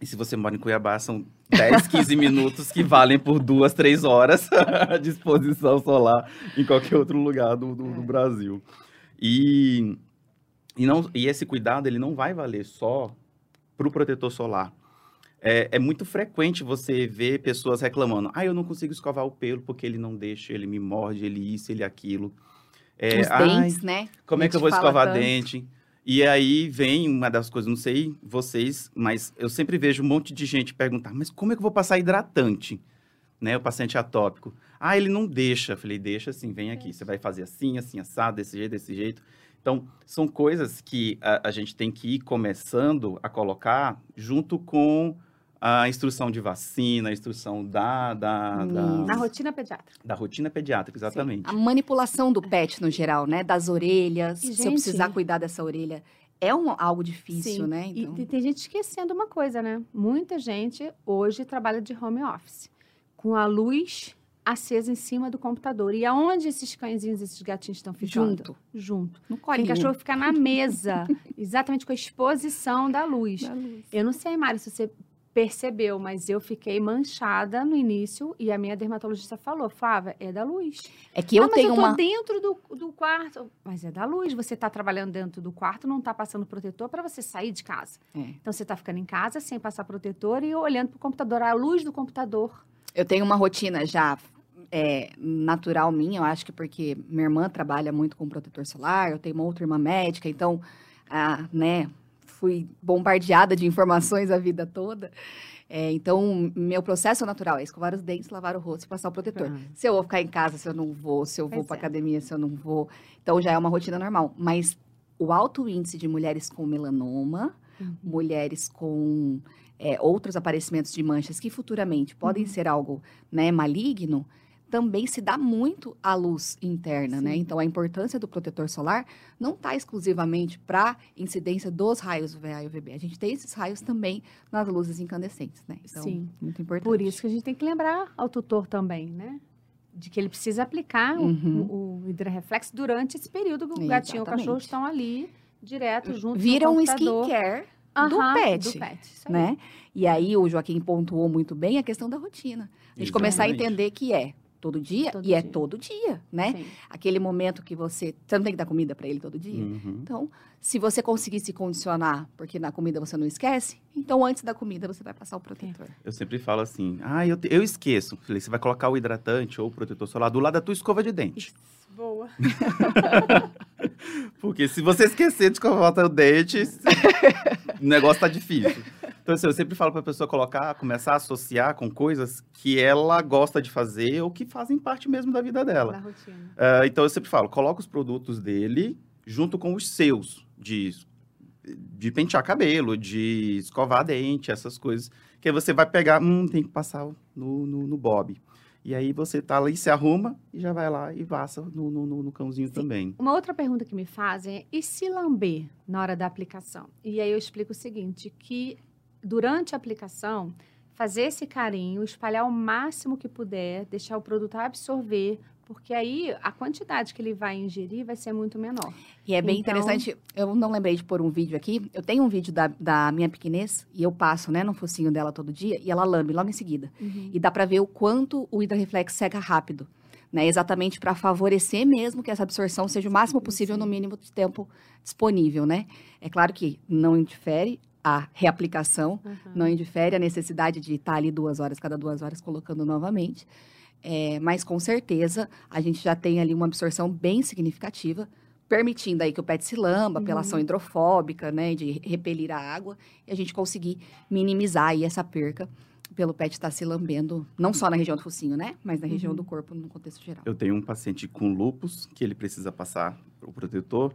e se você mora em Cuiabá, são 10, 15 minutos que valem por duas, três horas de exposição solar em qualquer outro lugar do, do, do Brasil. E, e, não, e esse cuidado, ele não vai valer só para o protetor solar. É, é muito frequente você ver pessoas reclamando: ah, eu não consigo escovar o pelo porque ele não deixa, ele me morde, ele isso, ele aquilo. É, Os "Ai, dentes, né? como é que eu vou escovar tanto. dente? E aí vem uma das coisas, não sei vocês, mas eu sempre vejo um monte de gente perguntar: mas como é que eu vou passar hidratante? Né, o paciente atópico. Ah, ele não deixa. Eu falei, deixa sim, vem aqui. Você vai fazer assim, assim, assado, desse jeito, desse jeito. Então, são coisas que a, a gente tem que ir começando a colocar junto com a instrução de vacina, a instrução da, da, da, Hum. Na rotina pediátrica. da rotina pediátrica, exatamente. A manipulação do pet no geral, né? Das orelhas. E, se eu precisar cuidar dessa orelha, é um, algo difícil, Sim. né? E Então, te- tem gente esquecendo uma coisa, né? Muita gente hoje trabalha de home office, com a luz acesa em cima do computador. E aonde esses cãezinhos, esses gatinhos estão ficando? junto. Junto. No Tem colinho. cachorro fica na mesa, exatamente com a exposição da luz. Da luz. Eu não sei, Mário, se você percebeu, mas eu fiquei manchada no início e a minha dermatologista falou, Flávia, é da luz. É que eu ah, mas tenho eu tô uma. dentro do, do quarto. Mas é da luz. Você tá trabalhando dentro do quarto, não tá passando protetor para você sair de casa. É. Então você tá ficando em casa sem passar protetor e olhando pro computador, a luz do computador. Eu tenho uma rotina já é, natural minha, eu acho que porque minha irmã trabalha muito com protetor solar, eu tenho uma outra irmã médica, então, ah, né, fui bombardeada de informações a vida toda. É, então, meu processo natural é escovar os dentes, lavar o rosto e passar o protetor. Ah. Se eu vou ficar em casa, se eu não vou, se eu vou Pois para é. academia, se eu não vou. Então, já é uma rotina normal. Mas o alto índice de mulheres com melanoma, Uhum. mulheres com é, outros aparecimentos de manchas que futuramente podem Uhum. ser algo né, maligno, também se dá muito à luz interna, né? Sim. Então, a importância do protetor solar não está exclusivamente para incidência dos raios UVA e UVB. A gente tem esses raios também nas luzes incandescentes, né? Então, Sim. muito importante. Por isso que a gente tem que lembrar ao tutor também, né? De que ele precisa aplicar o- Uhum. o, o hidroreflex durante esse período que o gatinho e o Exatamente. cachorro estão ali, direto, junto Vira um skincare do pet, Do pet, né? E aí o Joaquim pontuou muito bem a questão da rotina. A gente começar a Exatamente. entender que é todo dia Todo e é dia. todo dia, né? Sim. Aquele momento que você, você não tem que dar comida para ele todo dia. Uhum. Então, se você conseguir se condicionar, porque na comida você não esquece, então antes da comida você vai passar o protetor. Eu sempre falo assim, ah, eu, te- eu esqueço. Falei, você vai colocar o hidratante ou o protetor solar do lado da tua escova de dente. Boa. Porque se você esquecer de escovar o dente, o negócio tá difícil. Então, assim, eu sempre falo para a pessoa colocar, começar a associar com coisas que ela gosta de fazer ou que fazem parte mesmo da vida Da dela. rotina. Uh, então, eu sempre falo, coloca os produtos dele junto com os seus, de, de pentear cabelo, de escovar dente, essas coisas. Que aí você vai pegar, hum, tem que passar no, no, no bob. E aí você tá ali, se arruma e já vai lá e passa no, no, no- no cãozinho Sim. também. Uma outra pergunta que me fazem é: e se lamber na hora da aplicação? E aí eu explico o seguinte: que durante a aplicação, fazer esse carinho, espalhar o máximo que puder, deixar o produto absorver, porque aí a quantidade que ele vai ingerir vai ser muito menor. E é bem Então- interessante, eu não lembrei de pôr um vídeo aqui. Eu tenho um vídeo da, da minha pequenez e eu passo, né, no focinho dela todo dia e ela lambe logo em seguida. E dá pra ver o quanto o Hidra-Reflex seca rápido, né? Exatamente para favorecer mesmo que essa absorção seja o máximo possível no mínimo de tempo disponível, né? É claro que não interfere a reaplicação, Uhum. não indifere a necessidade de estar ali duas horas, cada duas horas, colocando novamente. É, mas com certeza a gente já tem ali uma absorção bem significativa, permitindo aí que o pet se lamba pela Uhum. ação hidrofóbica, né, de repelir a água, e a gente conseguir minimizar aí essa perca pelo pet estar se lambendo, não só na região do focinho, né, mas na região Uhum. do corpo no contexto geral. Eu tenho um paciente com lupus que ele precisa passar o protetor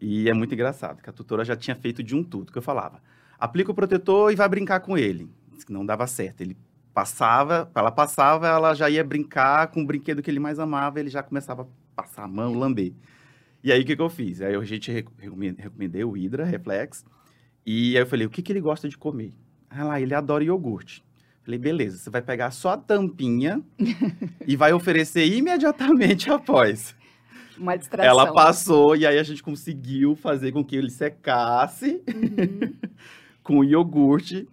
e é muito engraçado, que a tutora já tinha feito de um tudo, que eu falava, aplica o protetor e vai brincar com ele. Disse que não dava certo, ele passava, ela passava, ela já ia brincar com o brinquedo que ele mais amava, ele já começava a passar a mão, lamber. E aí, o que, que eu fiz? Aí a gente re- recome- recomendei o Hydra Reflex, e aí eu falei, o que, que ele gosta de comer? Ah lá, ele adora iogurte. Falei, beleza, você vai pegar só a tampinha e vai oferecer imediatamente após. Uma distração. Ela passou e aí a gente conseguiu fazer com que ele secasse Uhum. com o iogurte.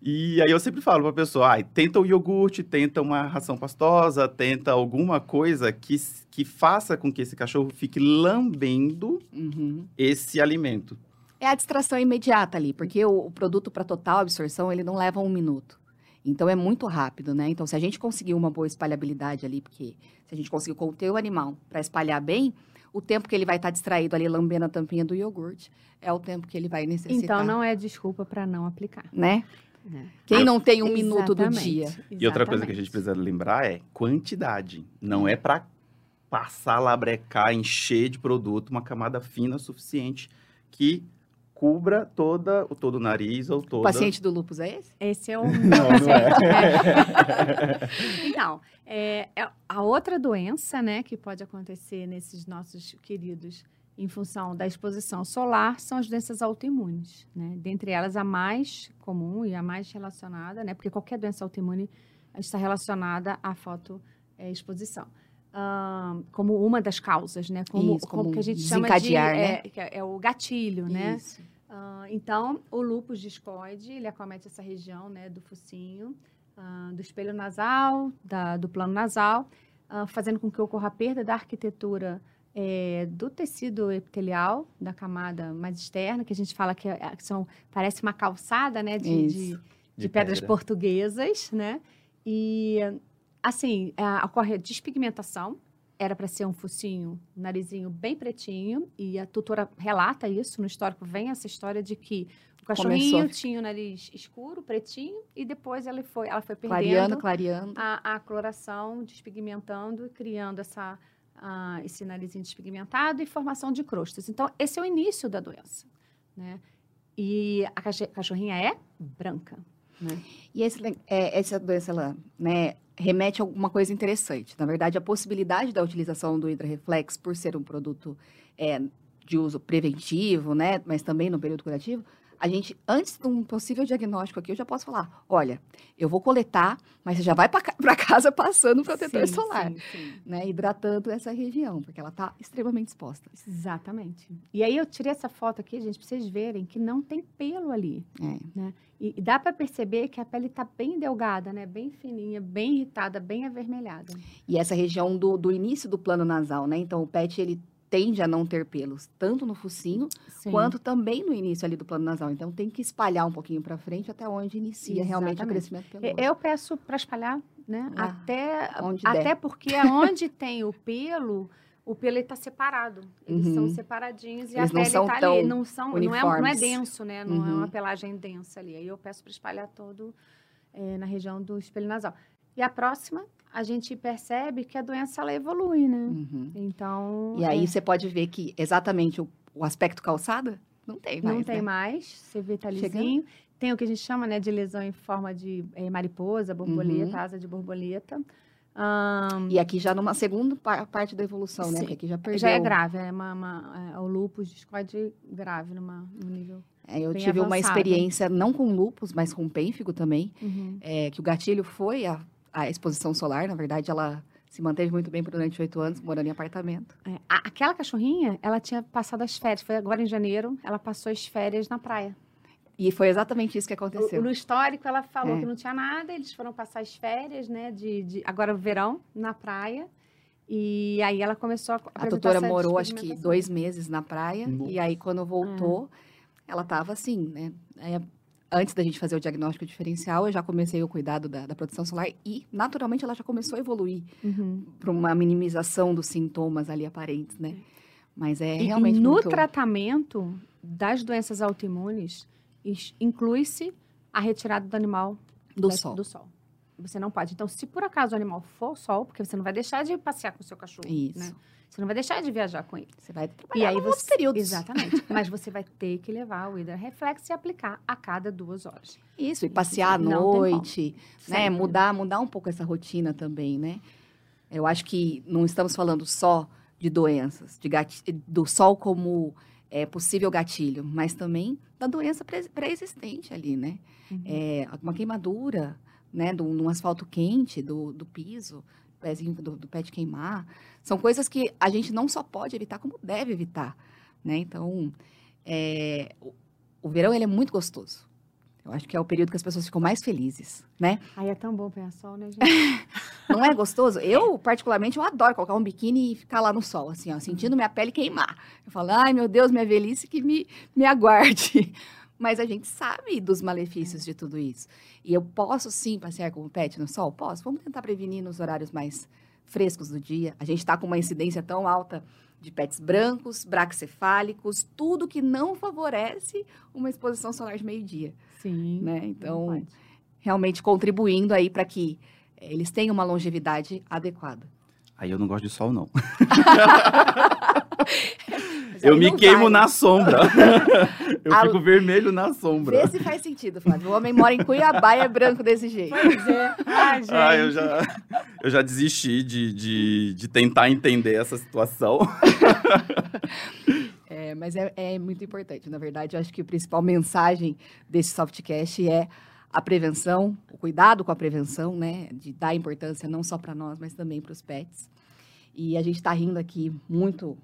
E aí eu sempre falo pra pessoa, ai, tenta o iogurte, tenta uma ração pastosa, tenta alguma coisa que, que faça com que esse cachorro fique lambendo Uhum. esse alimento. É a distração imediata ali, porque o, o produto para total absorção, ele não leva um minuto. Então, é muito rápido, né? Então, se a gente conseguir uma boa espalhabilidade ali, porque se a gente conseguir conter o animal para espalhar bem, o tempo que ele vai estar distraído ali, lambendo a tampinha do iogurte, é o tempo que ele vai necessitar. Então não é desculpa para não aplicar. Né? né? Quem não tem um minuto do Exatamente, dia? E outra coisa que a gente exatamente. precisa lembrar é quantidade. Não é pra passar, labrecar, encher de produto uma camada fina suficiente que cubra toda, todo o nariz ou O toda... paciente do lupus é esse? Esse é o Não, não é. Então, é, é a outra doença, né, que pode acontecer nesses nossos queridos em função da exposição solar são as doenças autoimunes, né? Dentre elas a mais comum e a mais relacionada, né? Porque qualquer doença autoimune está relacionada à fotoexposição. Ahn, como uma das causas, né? Como, Isso, como, como que a gente chama de desencadear, né? é, é- é o gatilho, né? Isso. Ah, então, o lúpus discoide, ele acomete essa região né, do focinho, ah, do espelho nasal, da- do plano nasal, ah, fazendo com que ocorra a perda da arquitetura eh, do tecido epitelial, da camada mais externa, que a gente fala que, é- que são, parece uma calçada né, de, Isso. de, de pedras pedra. portuguesas, né? E, assim, a- ocorre a despigmentação, era para ser um focinho, um narizinho bem pretinho, e a tutora relata isso, no histórico vem essa história de que o cachorrinho Começou. tinha o nariz escuro, pretinho, e depois ela foi, ela foi Clareando, perdendo clareando. a, a coloração, despigmentando e criando essa, esse narizinho despigmentado e formação de crostas. Então, esse é o início da doença, né? E a cachorrinha é branca, né? E esse, é, essa doença, ela, né, remete a alguma coisa interessante. Na verdade, a possibilidade da utilização do Hidroreflex, por ser um produto é, de uso preventivo, né, mas também no período curativo, a gente, antes de um possível diagnóstico aqui, eu já posso falar, olha, eu vou coletar, mas você já vai para casa passando o protetor Sim, solar, sim, sim. né, hidratando essa região, porque ela está extremamente exposta. Exatamente. E aí eu tirei essa foto aqui, gente, para vocês verem que não tem pelo ali. É. E, e dá para perceber que a pele está bem delgada, né? Bem fininha, bem irritada, bem avermelhada. E essa região do, do início do plano nasal, né, então o pet, ele tende a não ter pelos, tanto no focinho, Sim. quanto também no início ali do plano nasal. Então tem que espalhar um pouquinho para frente até onde inicia realmente o Exatamente. crescimento pelo E- Eu peço para espalhar, né? Ah, até onde até der. porque aonde tem o pelo, o pelo está separado. Eles Uhum. são separadinhos e Eles a pele está ali. Não, são, não, é, não é denso, né? Não é Uhum. uma pelagem densa ali. Aí eu peço para espalhar todo eh, na região do espelho nasal. E a próxima, a gente percebe que a doença ela evolui, né? Uhum. Então. E aí é, você pode ver que exatamente o, o aspecto calçada não tem mais, não tem né? mais, você vê tá lisinho. Tem o que a gente chama né, de lesão em forma de eh, mariposa, borboleta, Uhum. asa de borboleta. Ahn, E aqui já numa segunda pa- parte da evolução, né? Sim. Que aqui já perdeu. já é grave, é, uma, uma- é, o lúpus discode grave numa, num nível. É, eu tive uma avançado. experiência não com lupus, mas com pênfigo também, é, que o gatilho foi a, a exposição solar. Na verdade, ela se manteve muito bem por durante oito anos, morando em apartamento. É, a- aquela cachorrinha, ela tinha passado as férias, foi agora em janeiro, ela passou as férias na praia. E foi exatamente isso que aconteceu. No histórico, ela falou É. que não tinha nada, eles foram passar as férias, né, de, de- agora o verão, na praia. E aí ela começou a A essa morou, acho que dois meses na praia. Nossa. E aí, quando voltou, ela estava assim, né? Aí, antes da gente fazer o diagnóstico diferencial, eu já comecei o cuidado da, da proteção solar e, naturalmente, ela já começou a evoluir Uhum. para uma minimização dos sintomas ali aparentes, né? Mas é E- e realmente no muito... tratamento das doenças autoimunes, is- inclui-se a retirada do animal do da- sol. do sol. Você não pode. Então, se por acaso o animal for sol, porque você não vai deixar de passear com o seu cachorro, Isso. né? Você não vai deixar de viajar com ele. Você vai E trabalhar aí em outros você, períodos. exatamente. Mas você vai ter que levar o Hydra Reflex e aplicar a cada duas horas. Isso, e passear à noite, né? Sempre. Mudar, mudar um pouco essa rotina também, né? Eu acho que não estamos falando só de doenças, de gati- do sol como é, possível gatilho, mas também da doença pré- pré-existente ali, né? Uhum. É, uma queimadura, né? Do, num asfalto quente, do, do piso, pezinho do, do pé de queimar. São coisas que a gente não só pode evitar, como deve evitar, né? Então, é, o, o verão, ele é muito gostoso. Eu acho que é o período que as pessoas ficam mais felizes, né? Aí é tão bom pegar sol, né, gente? Não é gostoso? Eu, particularmente, eu adoro colocar um biquíni e ficar lá no sol, assim, ó, sentindo minha pele queimar. Eu falo, ai, meu Deus, minha velhice que me, me aguarde. Mas a gente sabe dos malefícios de tudo isso. E eu posso, sim, passear com o pet no sol? Posso. Vamos tentar prevenir nos horários mais frescos do dia. A gente está com uma incidência tão alta de pets brancos, braxcefálicos, tudo que não favorece uma exposição solar de meio-dia, Sim. né? Então, realmente contribuindo aí para que eh, eles tenham uma longevidade adequada. Aí eu não gosto de sol, não. Eu me queimo vai. na sombra. eu A- fico vermelho na sombra. Vê se faz sentido, Flávio. O homem mora em Cuiabá e é branco desse jeito. Pois é. Ai, gente. Ah, eu já, eu já desisti de, de, de tentar entender essa situação. É, mas é, é muito importante. Na verdade, eu acho que a principal mensagem desse softcast é a prevenção, o cuidado com a prevenção, né? De dar importância não só para nós, mas também para os pets. E a gente está rindo aqui muito,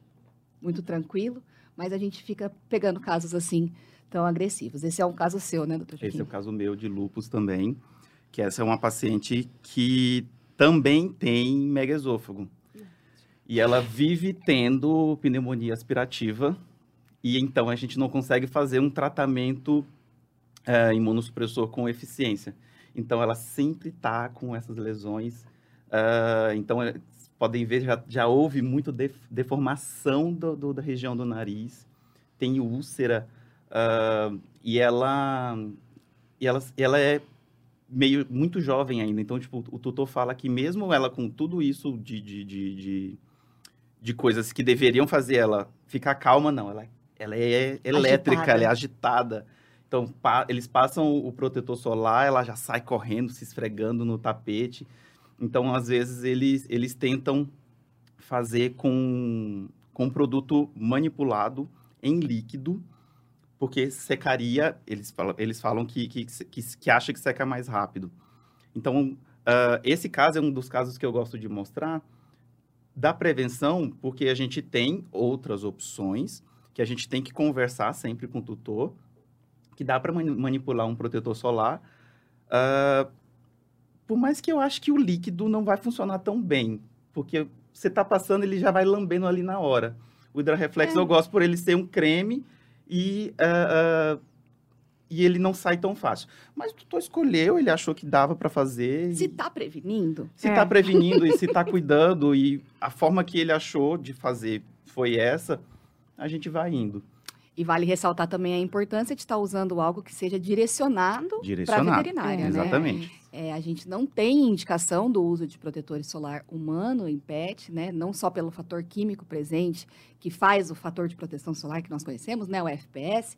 muito tranquilo, mas a gente fica pegando casos assim tão agressivos. Esse é um caso seu, né, doutor Esse é Joaquim? o caso meu de lupus também, que essa é uma paciente que também tem megaesôfago. E ela vive tendo pneumonia aspirativa, e então a gente não consegue fazer um tratamento eh, imunossupressor com eficiência. Então ela sempre está com essas lesões. ah, então eh, podem ver, já, já houve muito def- deformação do- do- da região do nariz, tem úlcera, ah, e ela, e ela, ela é meio muito jovem ainda. Então, tipo, o tutor fala que mesmo ela com tudo isso de, de, de, de, de coisas que deveriam fazer ela ficar calma, não. Ela, ela é elétrica, Agitada. ela é agitada. Então, pa- eles passam o protetor solar, ela já sai correndo, se esfregando no tapete. Então, às vezes, eles, eles tentam fazer com, com produto manipulado em líquido, porque secaria, eles falam, eles falam que, que, que, que acha que seca mais rápido. Então, ah, esse caso é um dos casos que eu gosto de mostrar da prevenção, porque a gente tem outras opções, que a gente tem que conversar sempre com o tutor, que dá para manipular um protetor solar, ah, por mais que eu acho que o líquido não vai funcionar tão bem, porque você tá passando, ele já vai lambendo ali na hora. O Hydra Reflex É. eu gosto por ele ser um creme e, ah, ah, e ele não sai tão fácil. Mas o tutor escolheu, ele achou que dava para fazer. Se e- tá prevenindo, se É. tá prevenindo e se tá cuidando e a forma que ele achou de fazer foi essa, a gente vai indo. E vale ressaltar também a importância de estar usando algo que seja direcionado para a Direcionado. veterinária, É, né? Exatamente. É, a gente não tem indicação do uso de protetor solar humano em pet, né? Não só pelo fator químico presente, que faz o fator de proteção solar que nós conhecemos, né? O FPS.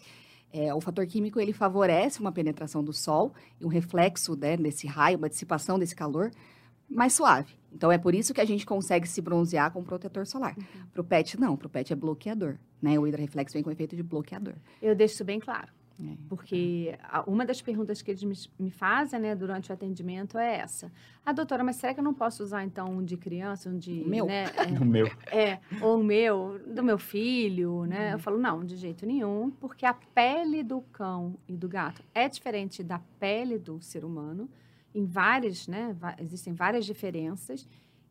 É, o fator químico, ele favorece uma penetração do sol e um reflexo né, desse raio, uma dissipação desse calor mais suave. Então, é por isso que a gente consegue se bronzear com protetor solar. Para o pet, não. Para o pet é bloqueador, né? O hidroreflexo vem com efeito de bloqueador. Eu deixo isso bem claro. É. Porque a- uma das perguntas que eles me, fazem, né, durante o atendimento é essa. Ah, doutora, mas será que eu não posso usar, então, um de criança, um de... O meu? Né, O meu. é, é, ou o meu, do meu filho, né? Eu falo, não, de jeito nenhum, porque a pele do cão e do gato é diferente da pele do ser humano, em várias, né, existem várias diferenças,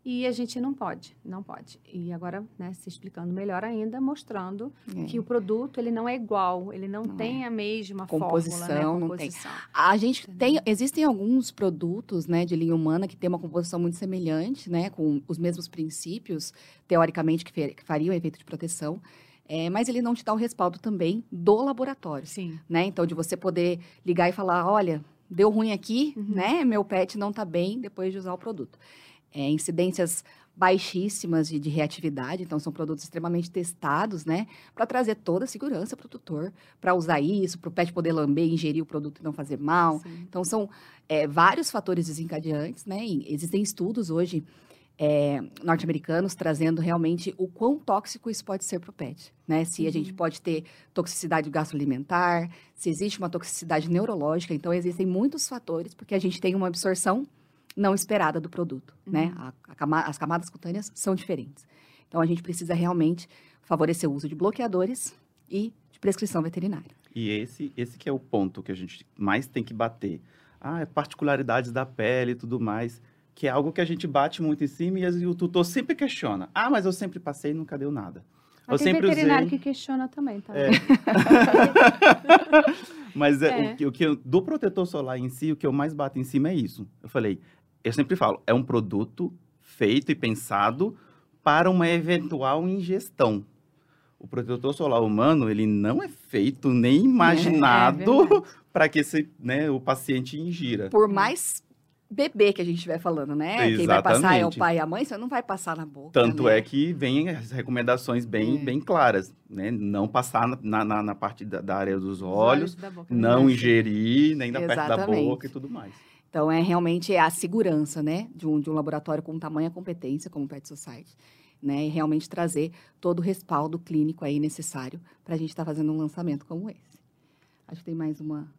e a gente não pode, não pode. E agora, né, se explicando melhor ainda, mostrando É. que o produto ele não é igual, ele não, Não tem a mesma Composição, fórmula, né? não tem. Composição. A gente Entendeu? tem, existem alguns produtos, né, de linha humana que tem uma composição muito semelhante, né, com os mesmos princípios, teoricamente, que, que fariam efeito de proteção, é, mas ele não te dá o respaldo também do laboratório, Sim. né? Então, de você poder ligar e falar, olha, deu ruim aqui, Uhum. né, meu pet não tá bem depois de usar o produto. É, incidências baixíssimas de, de reatividade, então são produtos extremamente testados, né, para trazer toda a segurança para o tutor, para usar isso, para o pet poder lamber, ingerir o produto e não fazer mal. sim. Então, são é, vários fatores desencadeantes, né? Existem estudos hoje é, norte-americanos trazendo realmente o quão tóxico isso pode ser para o pet, né? Se a gente Uhum. pode ter toxicidade gastroalimentar, se existe uma toxicidade neurológica. Então, existem muitos fatores, porque a gente tem uma absorção não esperada do produto, né? Uhum. A- a cama- as camadas cutâneas são diferentes. Então, a gente precisa realmente favorecer o uso de bloqueadores e de prescrição veterinária. E esse, esse que é o ponto que a gente mais tem que bater. Ah, é particularidades da pele e tudo mais, que é algo que a gente bate muito em cima e o tutor sempre questiona. Ah, mas eu sempre passei e nunca deu nada. Mas eu tem sempre veterinário usei. que questiona também, tá? É. Mas é, É. O, que, o que eu- do protetor solar em si, o que eu mais bato em cima é isso. Eu falei, eu sempre falo, é um produto feito e pensado para uma eventual ingestão. O protetor solar humano, ele não é feito nem imaginado verdade. para que esse, né, o paciente ingira. por mais bebê que a gente estiver falando, né? Quem vai passar é o Exatamente. pai e a mãe, você não vai passar na boca. Tanto né? é que vem as recomendações bem, É. bem claras, né? Não passar na, na, na parte da, da área dos Os olhos, da boca, não né? ingerir, nem da perto da Exatamente. boca e tudo mais. Então, é realmente a segurança, né? De um, de um laboratório com tamanha competência como o Pet Society. Né, e realmente trazer todo o respaldo clínico aí necessário para a gente estar fazendo um lançamento como esse. Acho que tem mais uma.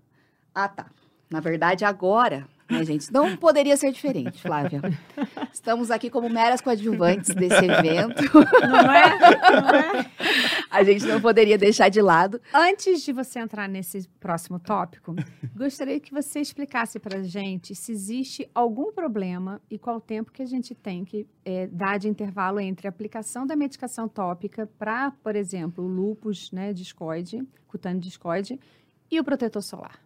Ah, tá. Na verdade, agora, né, gente? Não poderia ser diferente, Flávia. Estamos aqui como meras coadjuvantes desse evento. Não é? Não é? A gente não poderia deixar de lado Antes de você entrar nesse próximo tópico, gostaria que você explicasse para a gente se existe algum problema e qual o tempo que a gente tem que eh, dar de intervalo entre a aplicação da medicação tópica para, por exemplo, o lúpus né, discoide, cutâneo discoide, e o protetor solar.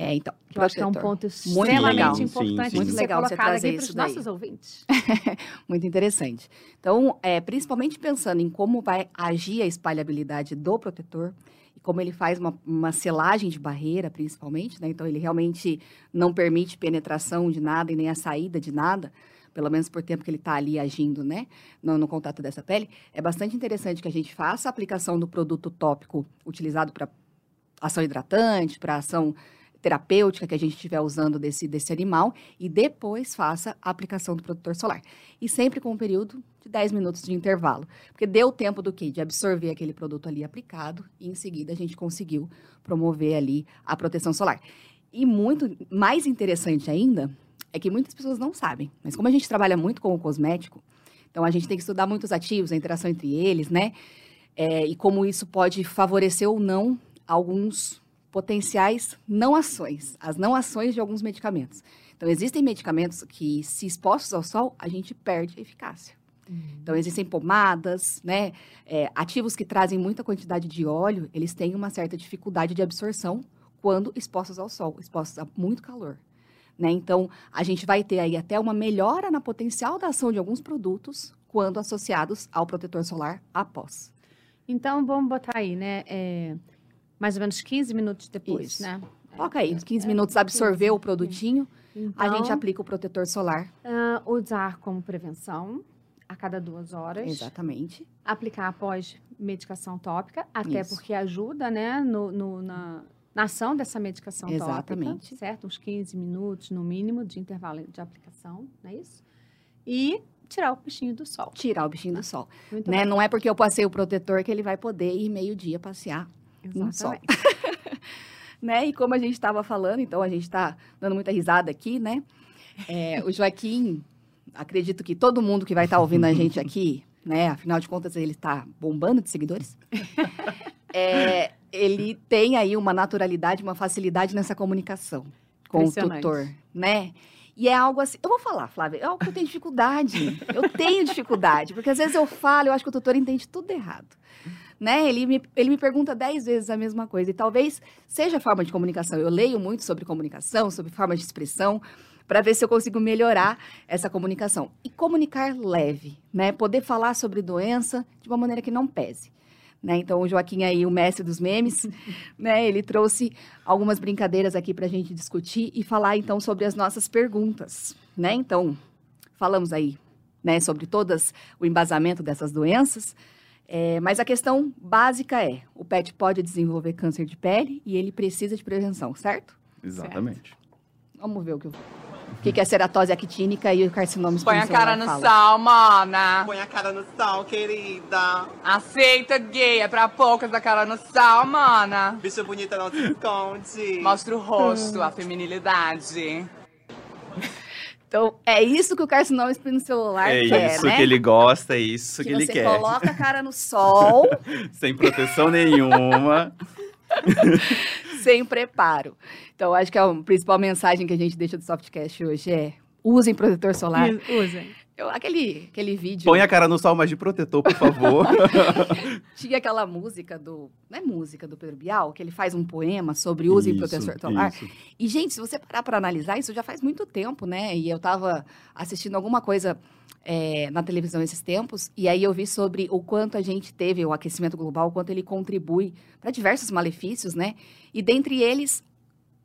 É, então, Que eu acho que é um ponto Muito legal. extremamente Sim, importante sim, de sim. ser Legal você colocado trazer aqui para os isso daí. nossos ouvintes. Muito interessante. Então, é, principalmente pensando em como vai agir a espalhabilidade do protetor e como ele faz uma, uma selagem de barreira, principalmente, né? Então, ele realmente não permite penetração de nada e nem a saída de nada, pelo menos por tempo que ele está ali agindo, né? No, no contato dessa pele. É bastante interessante que a gente faça a aplicação do produto tópico utilizado para ação hidratante, para ação terapêutica que a gente estiver usando desse, desse animal e depois faça a aplicação do protetor solar. E sempre com um período de 10 minutos de intervalo. Porque deu tempo do quê? De absorver aquele produto ali aplicado e em seguida a gente conseguiu promover ali a proteção solar. E muito mais interessante ainda é que muitas pessoas não sabem, mas como a gente trabalha muito com o cosmético, então a gente tem que estudar muitos ativos, a interação entre eles, né? É, e como isso pode favorecer ou não alguns potenciais não ações, as não ações de alguns medicamentos. Então, existem medicamentos que, se expostos ao sol, a gente perde a eficácia. Então, existem pomadas, né? é, ativos que trazem muita quantidade de óleo, eles têm uma certa dificuldade de absorção quando expostos ao sol, expostos a muito calor. Né? Então, a gente vai ter aí até uma melhora na potencial da ação de alguns produtos quando associados ao protetor solar após. Então, vamos botar aí, né? é, mais ou menos 15 minutos depois, Isso. né? Coloca aí, uns 15 É, minutos, absorveu o produtinho, a Então, gente aplica o protetor solar. ah, usar como prevenção a cada duas horas. Exatamente. Aplicar após medicação tópica, até Isso. porque ajuda, né, no, no- na, na ação dessa medicação Exatamente. tópica, certo? Uns 15 minutos, no mínimo, de intervalo de aplicação, não é isso? E tirar o bichinho do sol. Tirar o bichinho do sol. Muito Né? Não é porque eu passei o protetor que ele vai poder ir meio-dia passear sol. Exatamente. né? E como a gente estava falando, então a gente está dando muita risada aqui, né? É, o Joaquim, acredito que todo mundo que vai estar ouvindo a gente aqui, né? Afinal de contas, ele está bombando de seguidores. É, ele tem aí uma naturalidade, uma facilidade nessa comunicação com o tutor, né? E é algo assim, eu vou falar, Flávia, é algo que eu tenho dificuldade. Eu tenho dificuldade, porque às vezes eu falo, eu acho que o tutor entende tudo errado. Né? Ele, me, ele me pergunta dez vezes a mesma coisa. E talvez seja forma de comunicação. Eu leio muito sobre comunicação, sobre forma de expressão, para ver se eu consigo melhorar essa comunicação. E comunicar leve, né? Poder falar sobre doença de uma maneira que não pese. Né? Então, o Joaquim aí, o mestre dos memes, né? Ele trouxe algumas brincadeiras aqui para a gente discutir e falar, então, sobre as nossas perguntas, né? Então, falamos aí, né, sobre todas o embasamento dessas doenças, é, mas a questão básica é, o PET pode desenvolver câncer de pele e ele precisa de prevenção, certo? Exatamente. Vamos ver o que, eu- o que que é ceratose actínica e o carcinoma Põe a cara no fala. sal, mana. Põe a cara no sal, querida. Aceita gay, é pra poucas a cara no sal, mana. Bicha bonita não se esconde. Mostra o rosto, a feminilidade. Então, é isso que o carcinoma espinocelular É quer, isso né? que ele gosta, é isso que, que ele você quer. coloca a cara no sol, Sem proteção nenhuma. sem preparo. Então, acho que a principal mensagem que a gente deixa do Softcast hoje é usem protetor solar. Usem. Eu- aquele, aquele vídeo... Põe a cara no sol, mas de protetor, por favor. Tinha aquela música do. Não é música do Pedro Bial, que ele faz um poema sobre uso e Isso, protetor solar. isso. E, gente, se você parar para analisar, isso já faz muito tempo, né? E eu estava assistindo alguma coisa é, na televisão esses tempos, e aí eu vi sobre o quanto a gente teve o aquecimento global, o quanto ele contribui para diversos malefícios, né? E dentre eles,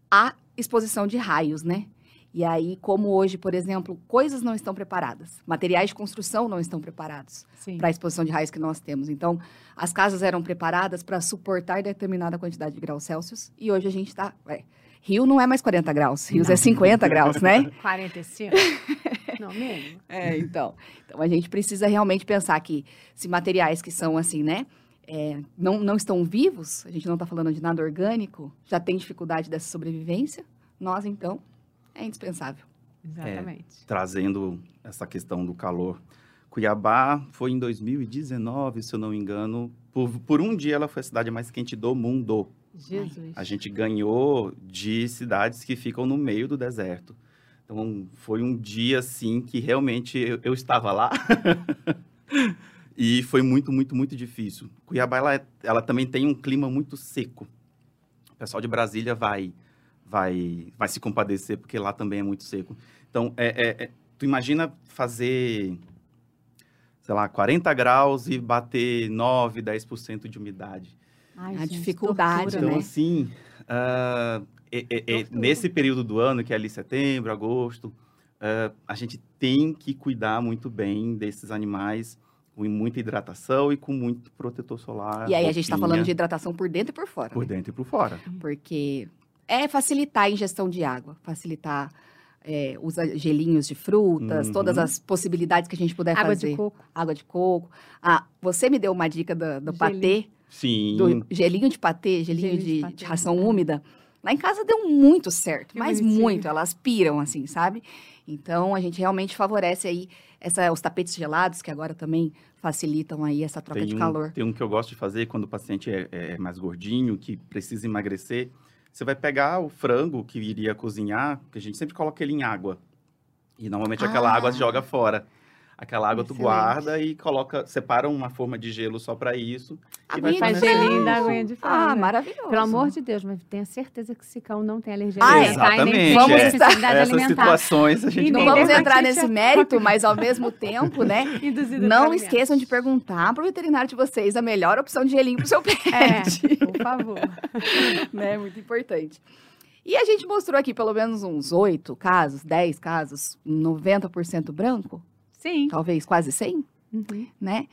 a exposição de raios, né? E aí, como hoje, por exemplo, coisas não estão preparadas, materiais de construção não estão preparados para a exposição de raios que nós temos. Então, as casas eram preparadas para suportar determinada quantidade de graus Celsius e hoje a gente está. Rio não é mais 40 graus, Rios é 50 graus, né? 45? Não, mínimo. É, então. Então a gente precisa realmente pensar que se materiais que são assim, né? é, não, não estão vivos, a gente não está falando de nada orgânico, já tem dificuldade dessa sobrevivência, nós então é indispensável. Exatamente. Trazendo essa questão do calor. Cuiabá foi em 2019, se eu não me engano. Por, por um dia ela foi a cidade mais quente do mundo. Jesus. A gente ganhou de cidades que ficam no meio do deserto. Então, foi um dia, assim, que realmente eu, eu estava lá. e foi muito, muito, muito difícil. Cuiabá, ela, é- ela também tem um clima muito seco. O pessoal de Brasília vai, vai, vai se compadecer, porque lá também é muito seco. Então, é, é- é- tu imagina fazer, sei lá, 40 graus e bater 9, 10% de umidade. Ai, A gente, dificuldade, tortura. Então, né? assim, ah, é- é- é, Tortura. nesse período do ano, que é ali setembro, agosto, ah, a gente tem que cuidar muito bem desses animais com muita hidratação e com muito protetor solar. e aí a gente está roupinha, falando de hidratação por dentro e por fora. Por né? dentro e por fora. porque é facilitar a ingestão de água, facilitar é, os gelinhos de frutas, Uhum. todas as possibilidades que a gente puder Água fazer. de coco. Água de coco. Ah, você me deu uma dica do, do patê, Sim. do gelinho de patê, gelinho, Gelinho de de, patê, de ração úmida. Lá em casa deu muito certo, Que mas bonitinho. muito. Elas piram, assim, sabe? Então, a gente realmente favorece aí essa, os tapetes gelados, que agora também facilitam aí essa troca tem de um, calor. Tem um que eu gosto de fazer quando o paciente é, é mais gordinho, que precisa emagrecer. Você vai pegar o frango que iria cozinhar, que a gente sempre coloca ele em água. E normalmente aquela Ah. água se joga fora. Aquela água tu Excelente. guarda e coloca, separa uma forma de gelo só para isso. e vai Aguinha de Faz gelinho da aguinha de Ah, frango. maravilhoso. Pelo amor de Deus, mas tenha certeza que esse cão não tem alergia Ah, é. alimentar e nem tem Exatamente, é. necessidade Essas alimentar. situações a gente E Não vamos entrar nesse a- mérito, mas ao mesmo tempo, né? Induzida Não esqueçam de perguntar para o veterinário de vocês a melhor opção de gelinho para o seu pet. É, por favor. né? Muito importante. E a gente mostrou aqui pelo menos uns oito casos, 10 casos, 90% branco, Sim. talvez quase 100, Uhum. né?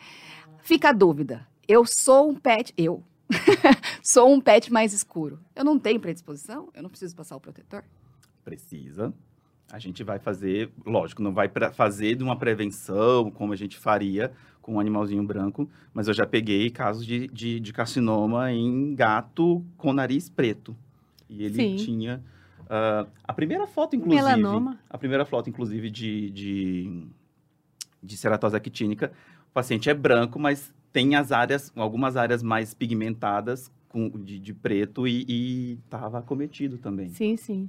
Fica a dúvida. Eu sou um pet, eu sou um pet mais escuro. Eu não tenho predisposição? Eu não preciso passar o protetor? Precisa. A gente vai fazer, lógico, não vai pra- fazer de uma prevenção como a gente faria com um animalzinho branco, mas eu já peguei casos de, de, de carcinoma em gato com nariz preto. E ele Sim. tinha. ah, a primeira foto, inclusive. Melanoma. A primeira foto, inclusive, de, de, de ceratose actínica. O paciente é branco, mas tem as áreas, algumas áreas mais pigmentadas com, de, de preto e estava acometido também. Sim, sim.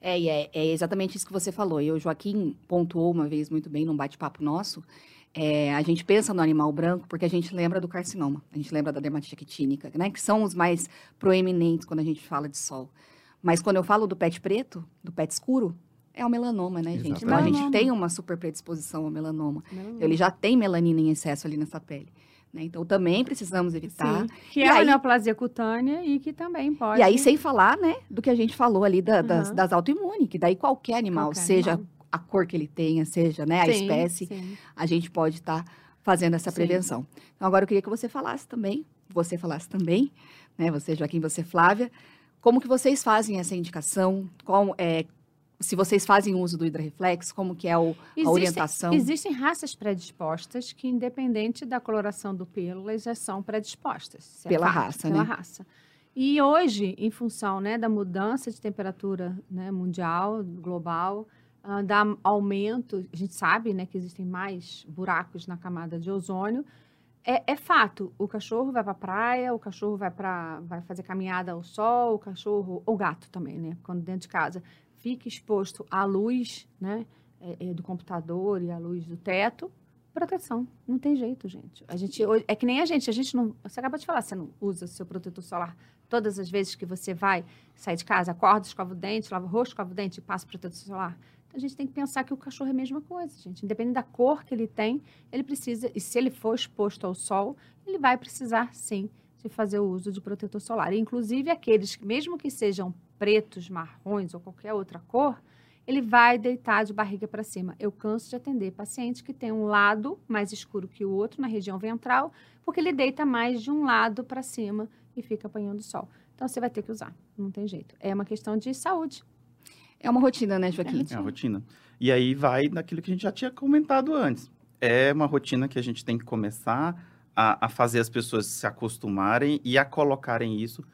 É, é, é exatamente isso que você falou. E o Joaquim pontuou uma vez muito bem num bate-papo nosso. É, a gente pensa no animal branco porque a gente lembra do carcinoma, a gente lembra da dermatite actínica, né? Que são os mais proeminentes quando a gente fala de sol. Mas quando eu falo do pet preto, do pet escuro, é o melanoma, né, gente? Então a gente Exatamente. tem uma super predisposição ao melanoma. Melanoma. Ele já tem melanina em excesso ali nessa pele. Né? Então também precisamos evitar. Sim, que E é a aí- neoplasia cutânea e que também pode. E aí, sem falar, né, do que a gente falou ali da- das, Aham. das autoimunes, que daí qualquer animal, Qualquer seja animal. a cor que ele tenha, seja né, a Sim, espécie, sim. a gente pode estar fazendo essa prevenção. Então, agora eu queria que você falasse também, você falasse também, né, você, Joaquim, você, Flávia, como que vocês fazem essa indicação, qual, é, se vocês fazem uso do Hidrareflex, como que é o, a orientação? Existem raças predispostas que, independente da coloração do pelo, elas já são predispostas. É Pela raça, pela né? raça. E hoje, em função né, da mudança de temperatura né, mundial, global, ah, da aumento, a gente sabe né, que existem mais buracos na camada de ozônio. É, é fato, o cachorro vai para a praia, o cachorro vai para vai fazer caminhada ao sol, o cachorro, o gato também, né? Quando dentro de casa fica exposto à luz, né? é, é, do computador e à luz do teto, proteção. Não tem jeito, gente. A gente é que nem a gente, a gente não. Você acabou de falar, você não usa seu protetor solar todas as vezes que você vai sair de casa, acorda, escova o dente, lava o rosto, escova o dente e passa o protetor solar. Então a gente tem que pensar que o cachorro é a mesma coisa, gente. Independente da cor que ele tem, ele precisa, e se ele for exposto ao sol, ele vai precisar sim de fazer o uso de protetor solar. E, inclusive aqueles, que, mesmo que sejam pretos, marrons ou qualquer outra cor, ele vai deitar de barriga para cima. Eu canso de atender pacientes que têm um lado mais escuro que o outro na região ventral, porque ele deita mais de um lado para cima e fica apanhando sol. Então você vai ter que usar, não tem jeito. É uma questão de saúde. É uma rotina, né, Joaquim? É a rotina. E aí vai naquilo que a gente já tinha comentado antes. É uma rotina que a gente tem que começar a, a fazer as pessoas se acostumarem e a colocarem isso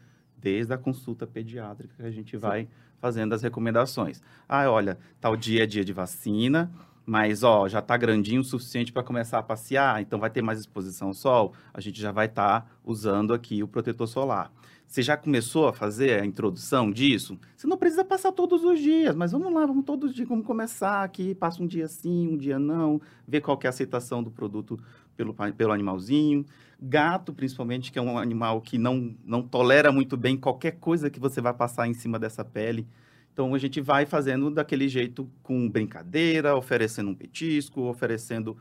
desde a consulta pediátrica que a gente vai fazendo as recomendações. Ah, olha, tal dia é dia de vacina, mas ó, já está grandinho o suficiente para começar a passear, então vai ter mais exposição ao sol, a gente já vai estar usando aqui o protetor solar. Você já começou a fazer a introdução disso? Você não precisa passar todos os dias, mas vamos lá, vamos todos os dias, vamos começar aqui, passa um dia sim, um dia não, ver qual é a aceitação do produto pelo, pelo animalzinho. Gato, principalmente, que é um animal que não, não tolera muito bem qualquer coisa que você vai passar em cima dessa pele. Então, a gente vai fazendo daquele jeito, com brincadeira, oferecendo um petisco, oferecendo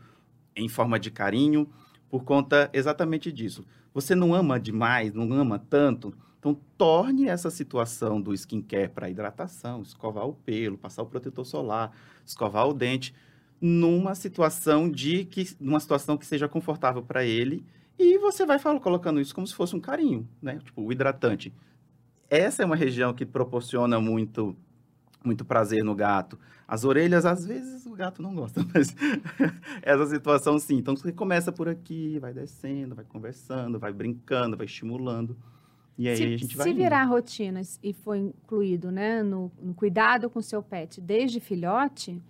em forma de carinho, por conta exatamente disso. Você não ama demais, não ama tanto, então torne essa situação do skincare para hidratação, escovar o pelo, passar o protetor solar, escovar o dente, numa situação de que numa situação que seja confortável para ele e você vai fala- colocando isso como se fosse um carinho, né? Tipo, o hidratante. Essa é uma região que proporciona muito muito prazer no gato. As orelhas, às vezes, o gato não gosta, mas essa situação sim. Então, você começa por aqui, vai descendo, vai conversando, vai brincando, vai estimulando. E aí se, a gente vai. se indo. virar rotinas e for incluído né, no, no cuidado com o seu pet desde filhote,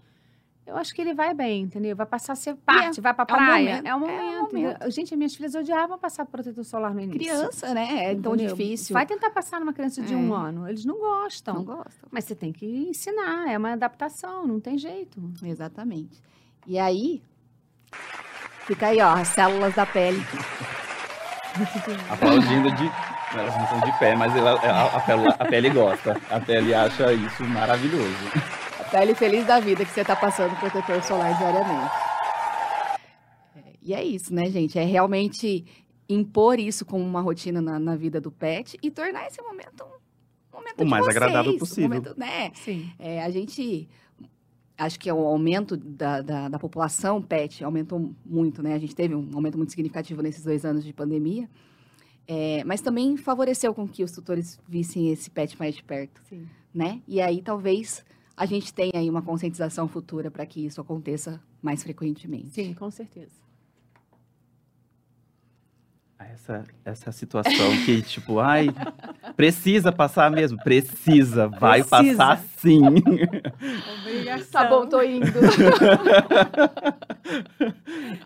eu acho que ele vai bem, entendeu? Vai passar a ser parte, vai pra é praia. momento, é o é momento. momento. Gente, minhas filhas odiavam passar protetor solar no início. Criança, né? É tão entendeu? difícil. Vai tentar passar numa criança de É. um ano. Eles não gostam. Não gostam. Mas você tem que ensinar, é uma adaptação, não tem jeito. Exatamente. E aí, Fica aí, ó, as células da pele. Aplaudindo de. Elas não estão de pé, mas ela- a, a pele, a pele gosta. A pele acha isso maravilhoso. Pele feliz da vida que você tá passando protetor solar diariamente. É, E é isso, né, gente? É realmente impor isso como uma rotina na, na vida do pet e tornar esse momento um momento O de mais vocês, agradável um possível. momento, né? Sim. É, a gente acho que o aumento da, da, da população pet aumentou muito, né? A gente teve um aumento muito significativo nesses dois anos de pandemia, É, mas também favoreceu com que os tutores vissem esse pet mais de perto, Sim. né? E aí talvez a gente tenha aí uma conscientização futura para que isso aconteça mais frequentemente. Sim, com certeza. Essa, essa situação que, tipo, ai, precisa passar mesmo? Precisa, vai Precisa. passar sim. Obrigação. Tá bom, tô indo.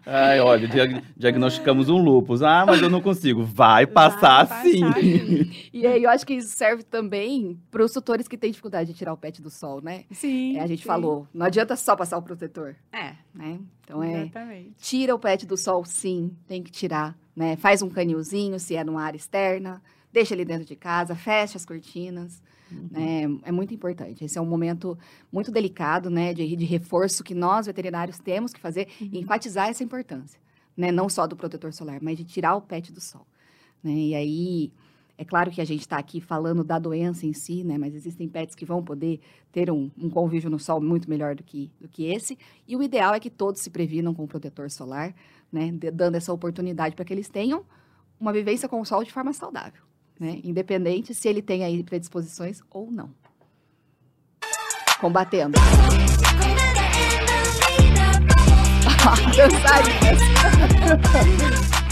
Ai, olha, diag- diagnosticamos um lupus. Ah, mas eu não consigo. Vai passar Vai sim. passar, sim. e aí eu acho que isso serve também para os tutores que têm dificuldade de tirar o pet do sol, né? Sim. É, a gente sim. falou, não adianta só passar o protetor, É, né? Então é exatamente. tira o pet do sol, sim, tem que tirar, né? Faz um canilzinho se é numa área externa, deixa ele dentro de casa, fecha as cortinas, né? É muito importante. Esse é um momento muito delicado, né? De, de reforço que nós veterinários temos que fazer e enfatizar essa importância, né? Não só do protetor solar, mas de tirar o pet do sol, né? E aí é claro que a gente está aqui falando da doença em si, né? Mas existem pets que vão poder ter um, um convívio no sol muito melhor do que, do que esse. E o ideal é que todos se previnam com o protetor solar, né? de- dando essa oportunidade para que eles tenham uma vivência com o sol de forma saudável, né? Independente se ele tem aí predisposições ou não. Combatendo. Dançarinas.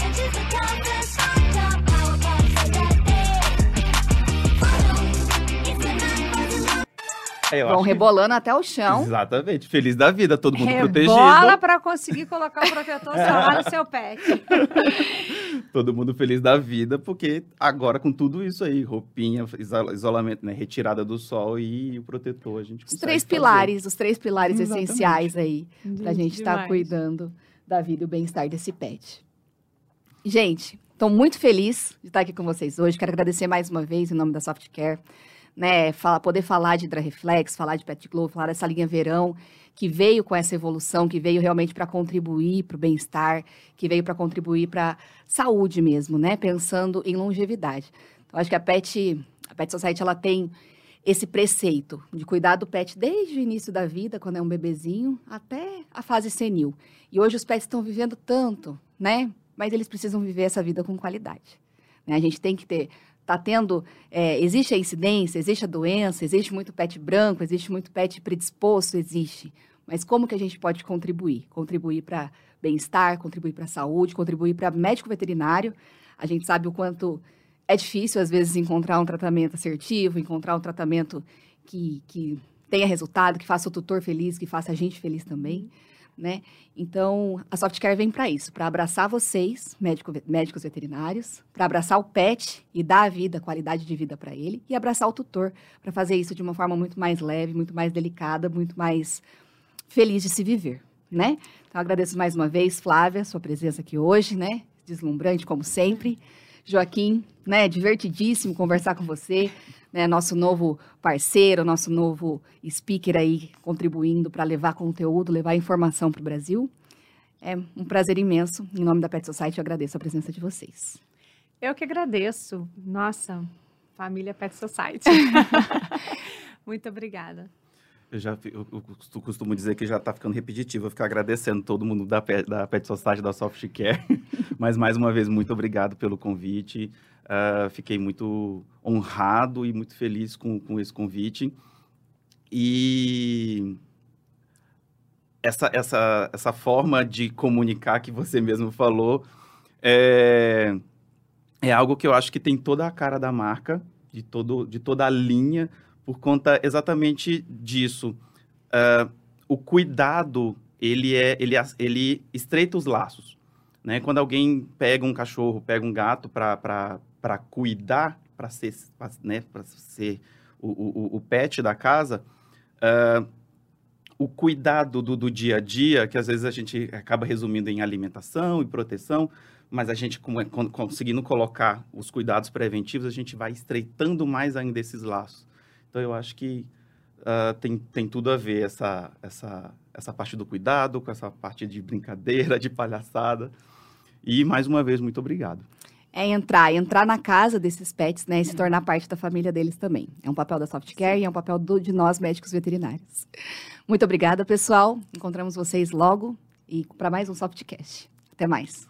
eu Vão acho que- rebolando até o chão. Exatamente. Feliz da vida, todo mundo Rebola protegido. para conseguir colocar o protetor solar no seu pet. Todo mundo feliz da vida, porque agora com tudo isso aí, roupinha, iso- isolamento, né? Retirada do sol e o protetor, a gente Os três fazer. pilares, os três pilares Exatamente. essenciais aí pra gente estar Demais. cuidando da vida e o bem-estar desse pet. Gente, estou muito feliz de estar aqui com vocês hoje. Quero agradecer mais uma vez em nome da Softcare, né? Poder falar de Hidrareflex, falar de Pet Glow, falar dessa linha verão que veio com essa evolução, que veio realmente para contribuir para o bem-estar, que veio para contribuir para saúde mesmo, né? Pensando em longevidade. Então, acho que a Pet, a Pet Society ela tem esse preceito de cuidar do pet desde o início da vida, quando é um bebezinho, até a fase senil. E hoje os pets estão vivendo tanto, né? Mas eles precisam viver essa vida com qualidade. né? A gente tem que ter, tá tendo, é, existe a incidência, existe a doença, existe muito pet branco, existe muito pet predisposto, existe. Mas como que a gente pode contribuir? Contribuir para bem-estar, contribuir para a saúde, contribuir para médico veterinário. A gente sabe o quanto é difícil, às vezes, encontrar um tratamento assertivo, encontrar um tratamento que, que tenha resultado, que faça o tutor feliz, que faça a gente feliz também, né? Então, a Softcare vem para isso, para abraçar vocês, médico, médicos veterinários, para abraçar o pet e dar a vida, qualidade de vida para ele, e abraçar o tutor, para fazer isso de uma forma muito mais leve, muito mais delicada, muito mais feliz de se viver, né? Então, agradeço mais uma vez, Flávia, sua presença aqui hoje, né? Deslumbrante, como sempre. Joaquim, né? Divertidíssimo conversar com você, né? Nosso novo parceiro, nosso novo speaker aí, contribuindo para levar conteúdo, levar informação para o Brasil. É um prazer imenso. Em nome da Pet Society, eu agradeço a presença de vocês. Eu que agradeço. Nossa, família Pet Society. Muito obrigada. Eu já eu, eu costu- costumo dizer que já está ficando repetitivo, eu ficar agradecendo todo mundo da Pet, da Pet Society, da Softcare. Mas, mais uma vez, muito obrigado pelo convite. Ah, fiquei muito honrado e muito feliz com, com esse convite. E essa, essa, essa forma de comunicar que você mesmo falou é, é algo que eu acho que tem toda a cara da marca, de, todo, de toda a linha, por conta exatamente disso. Ah, o cuidado, ele, é, ele, ele estreita os laços. Né? Quando alguém pega um cachorro, pega um gato para cuidar, para ser, pra, né, pra ser o, o, o pet da casa, ah, o cuidado do, do dia a dia, que às vezes a gente acaba resumindo em alimentação e proteção, mas a gente com- conseguindo colocar os cuidados preventivos, a gente vai estreitando mais ainda esses laços. Então, eu acho que ah, tem, tem tudo a ver essa, essa, essa parte do cuidado com essa parte de brincadeira, de palhaçada. E, mais uma vez, muito obrigado. É entrar, entrar na casa desses pets, né? E se tornar parte da família deles também. É um papel da Softcare e é um papel do- de nós, médicos veterinários. Muito obrigada, pessoal. Encontramos vocês logo e para mais um Softcast. Até mais.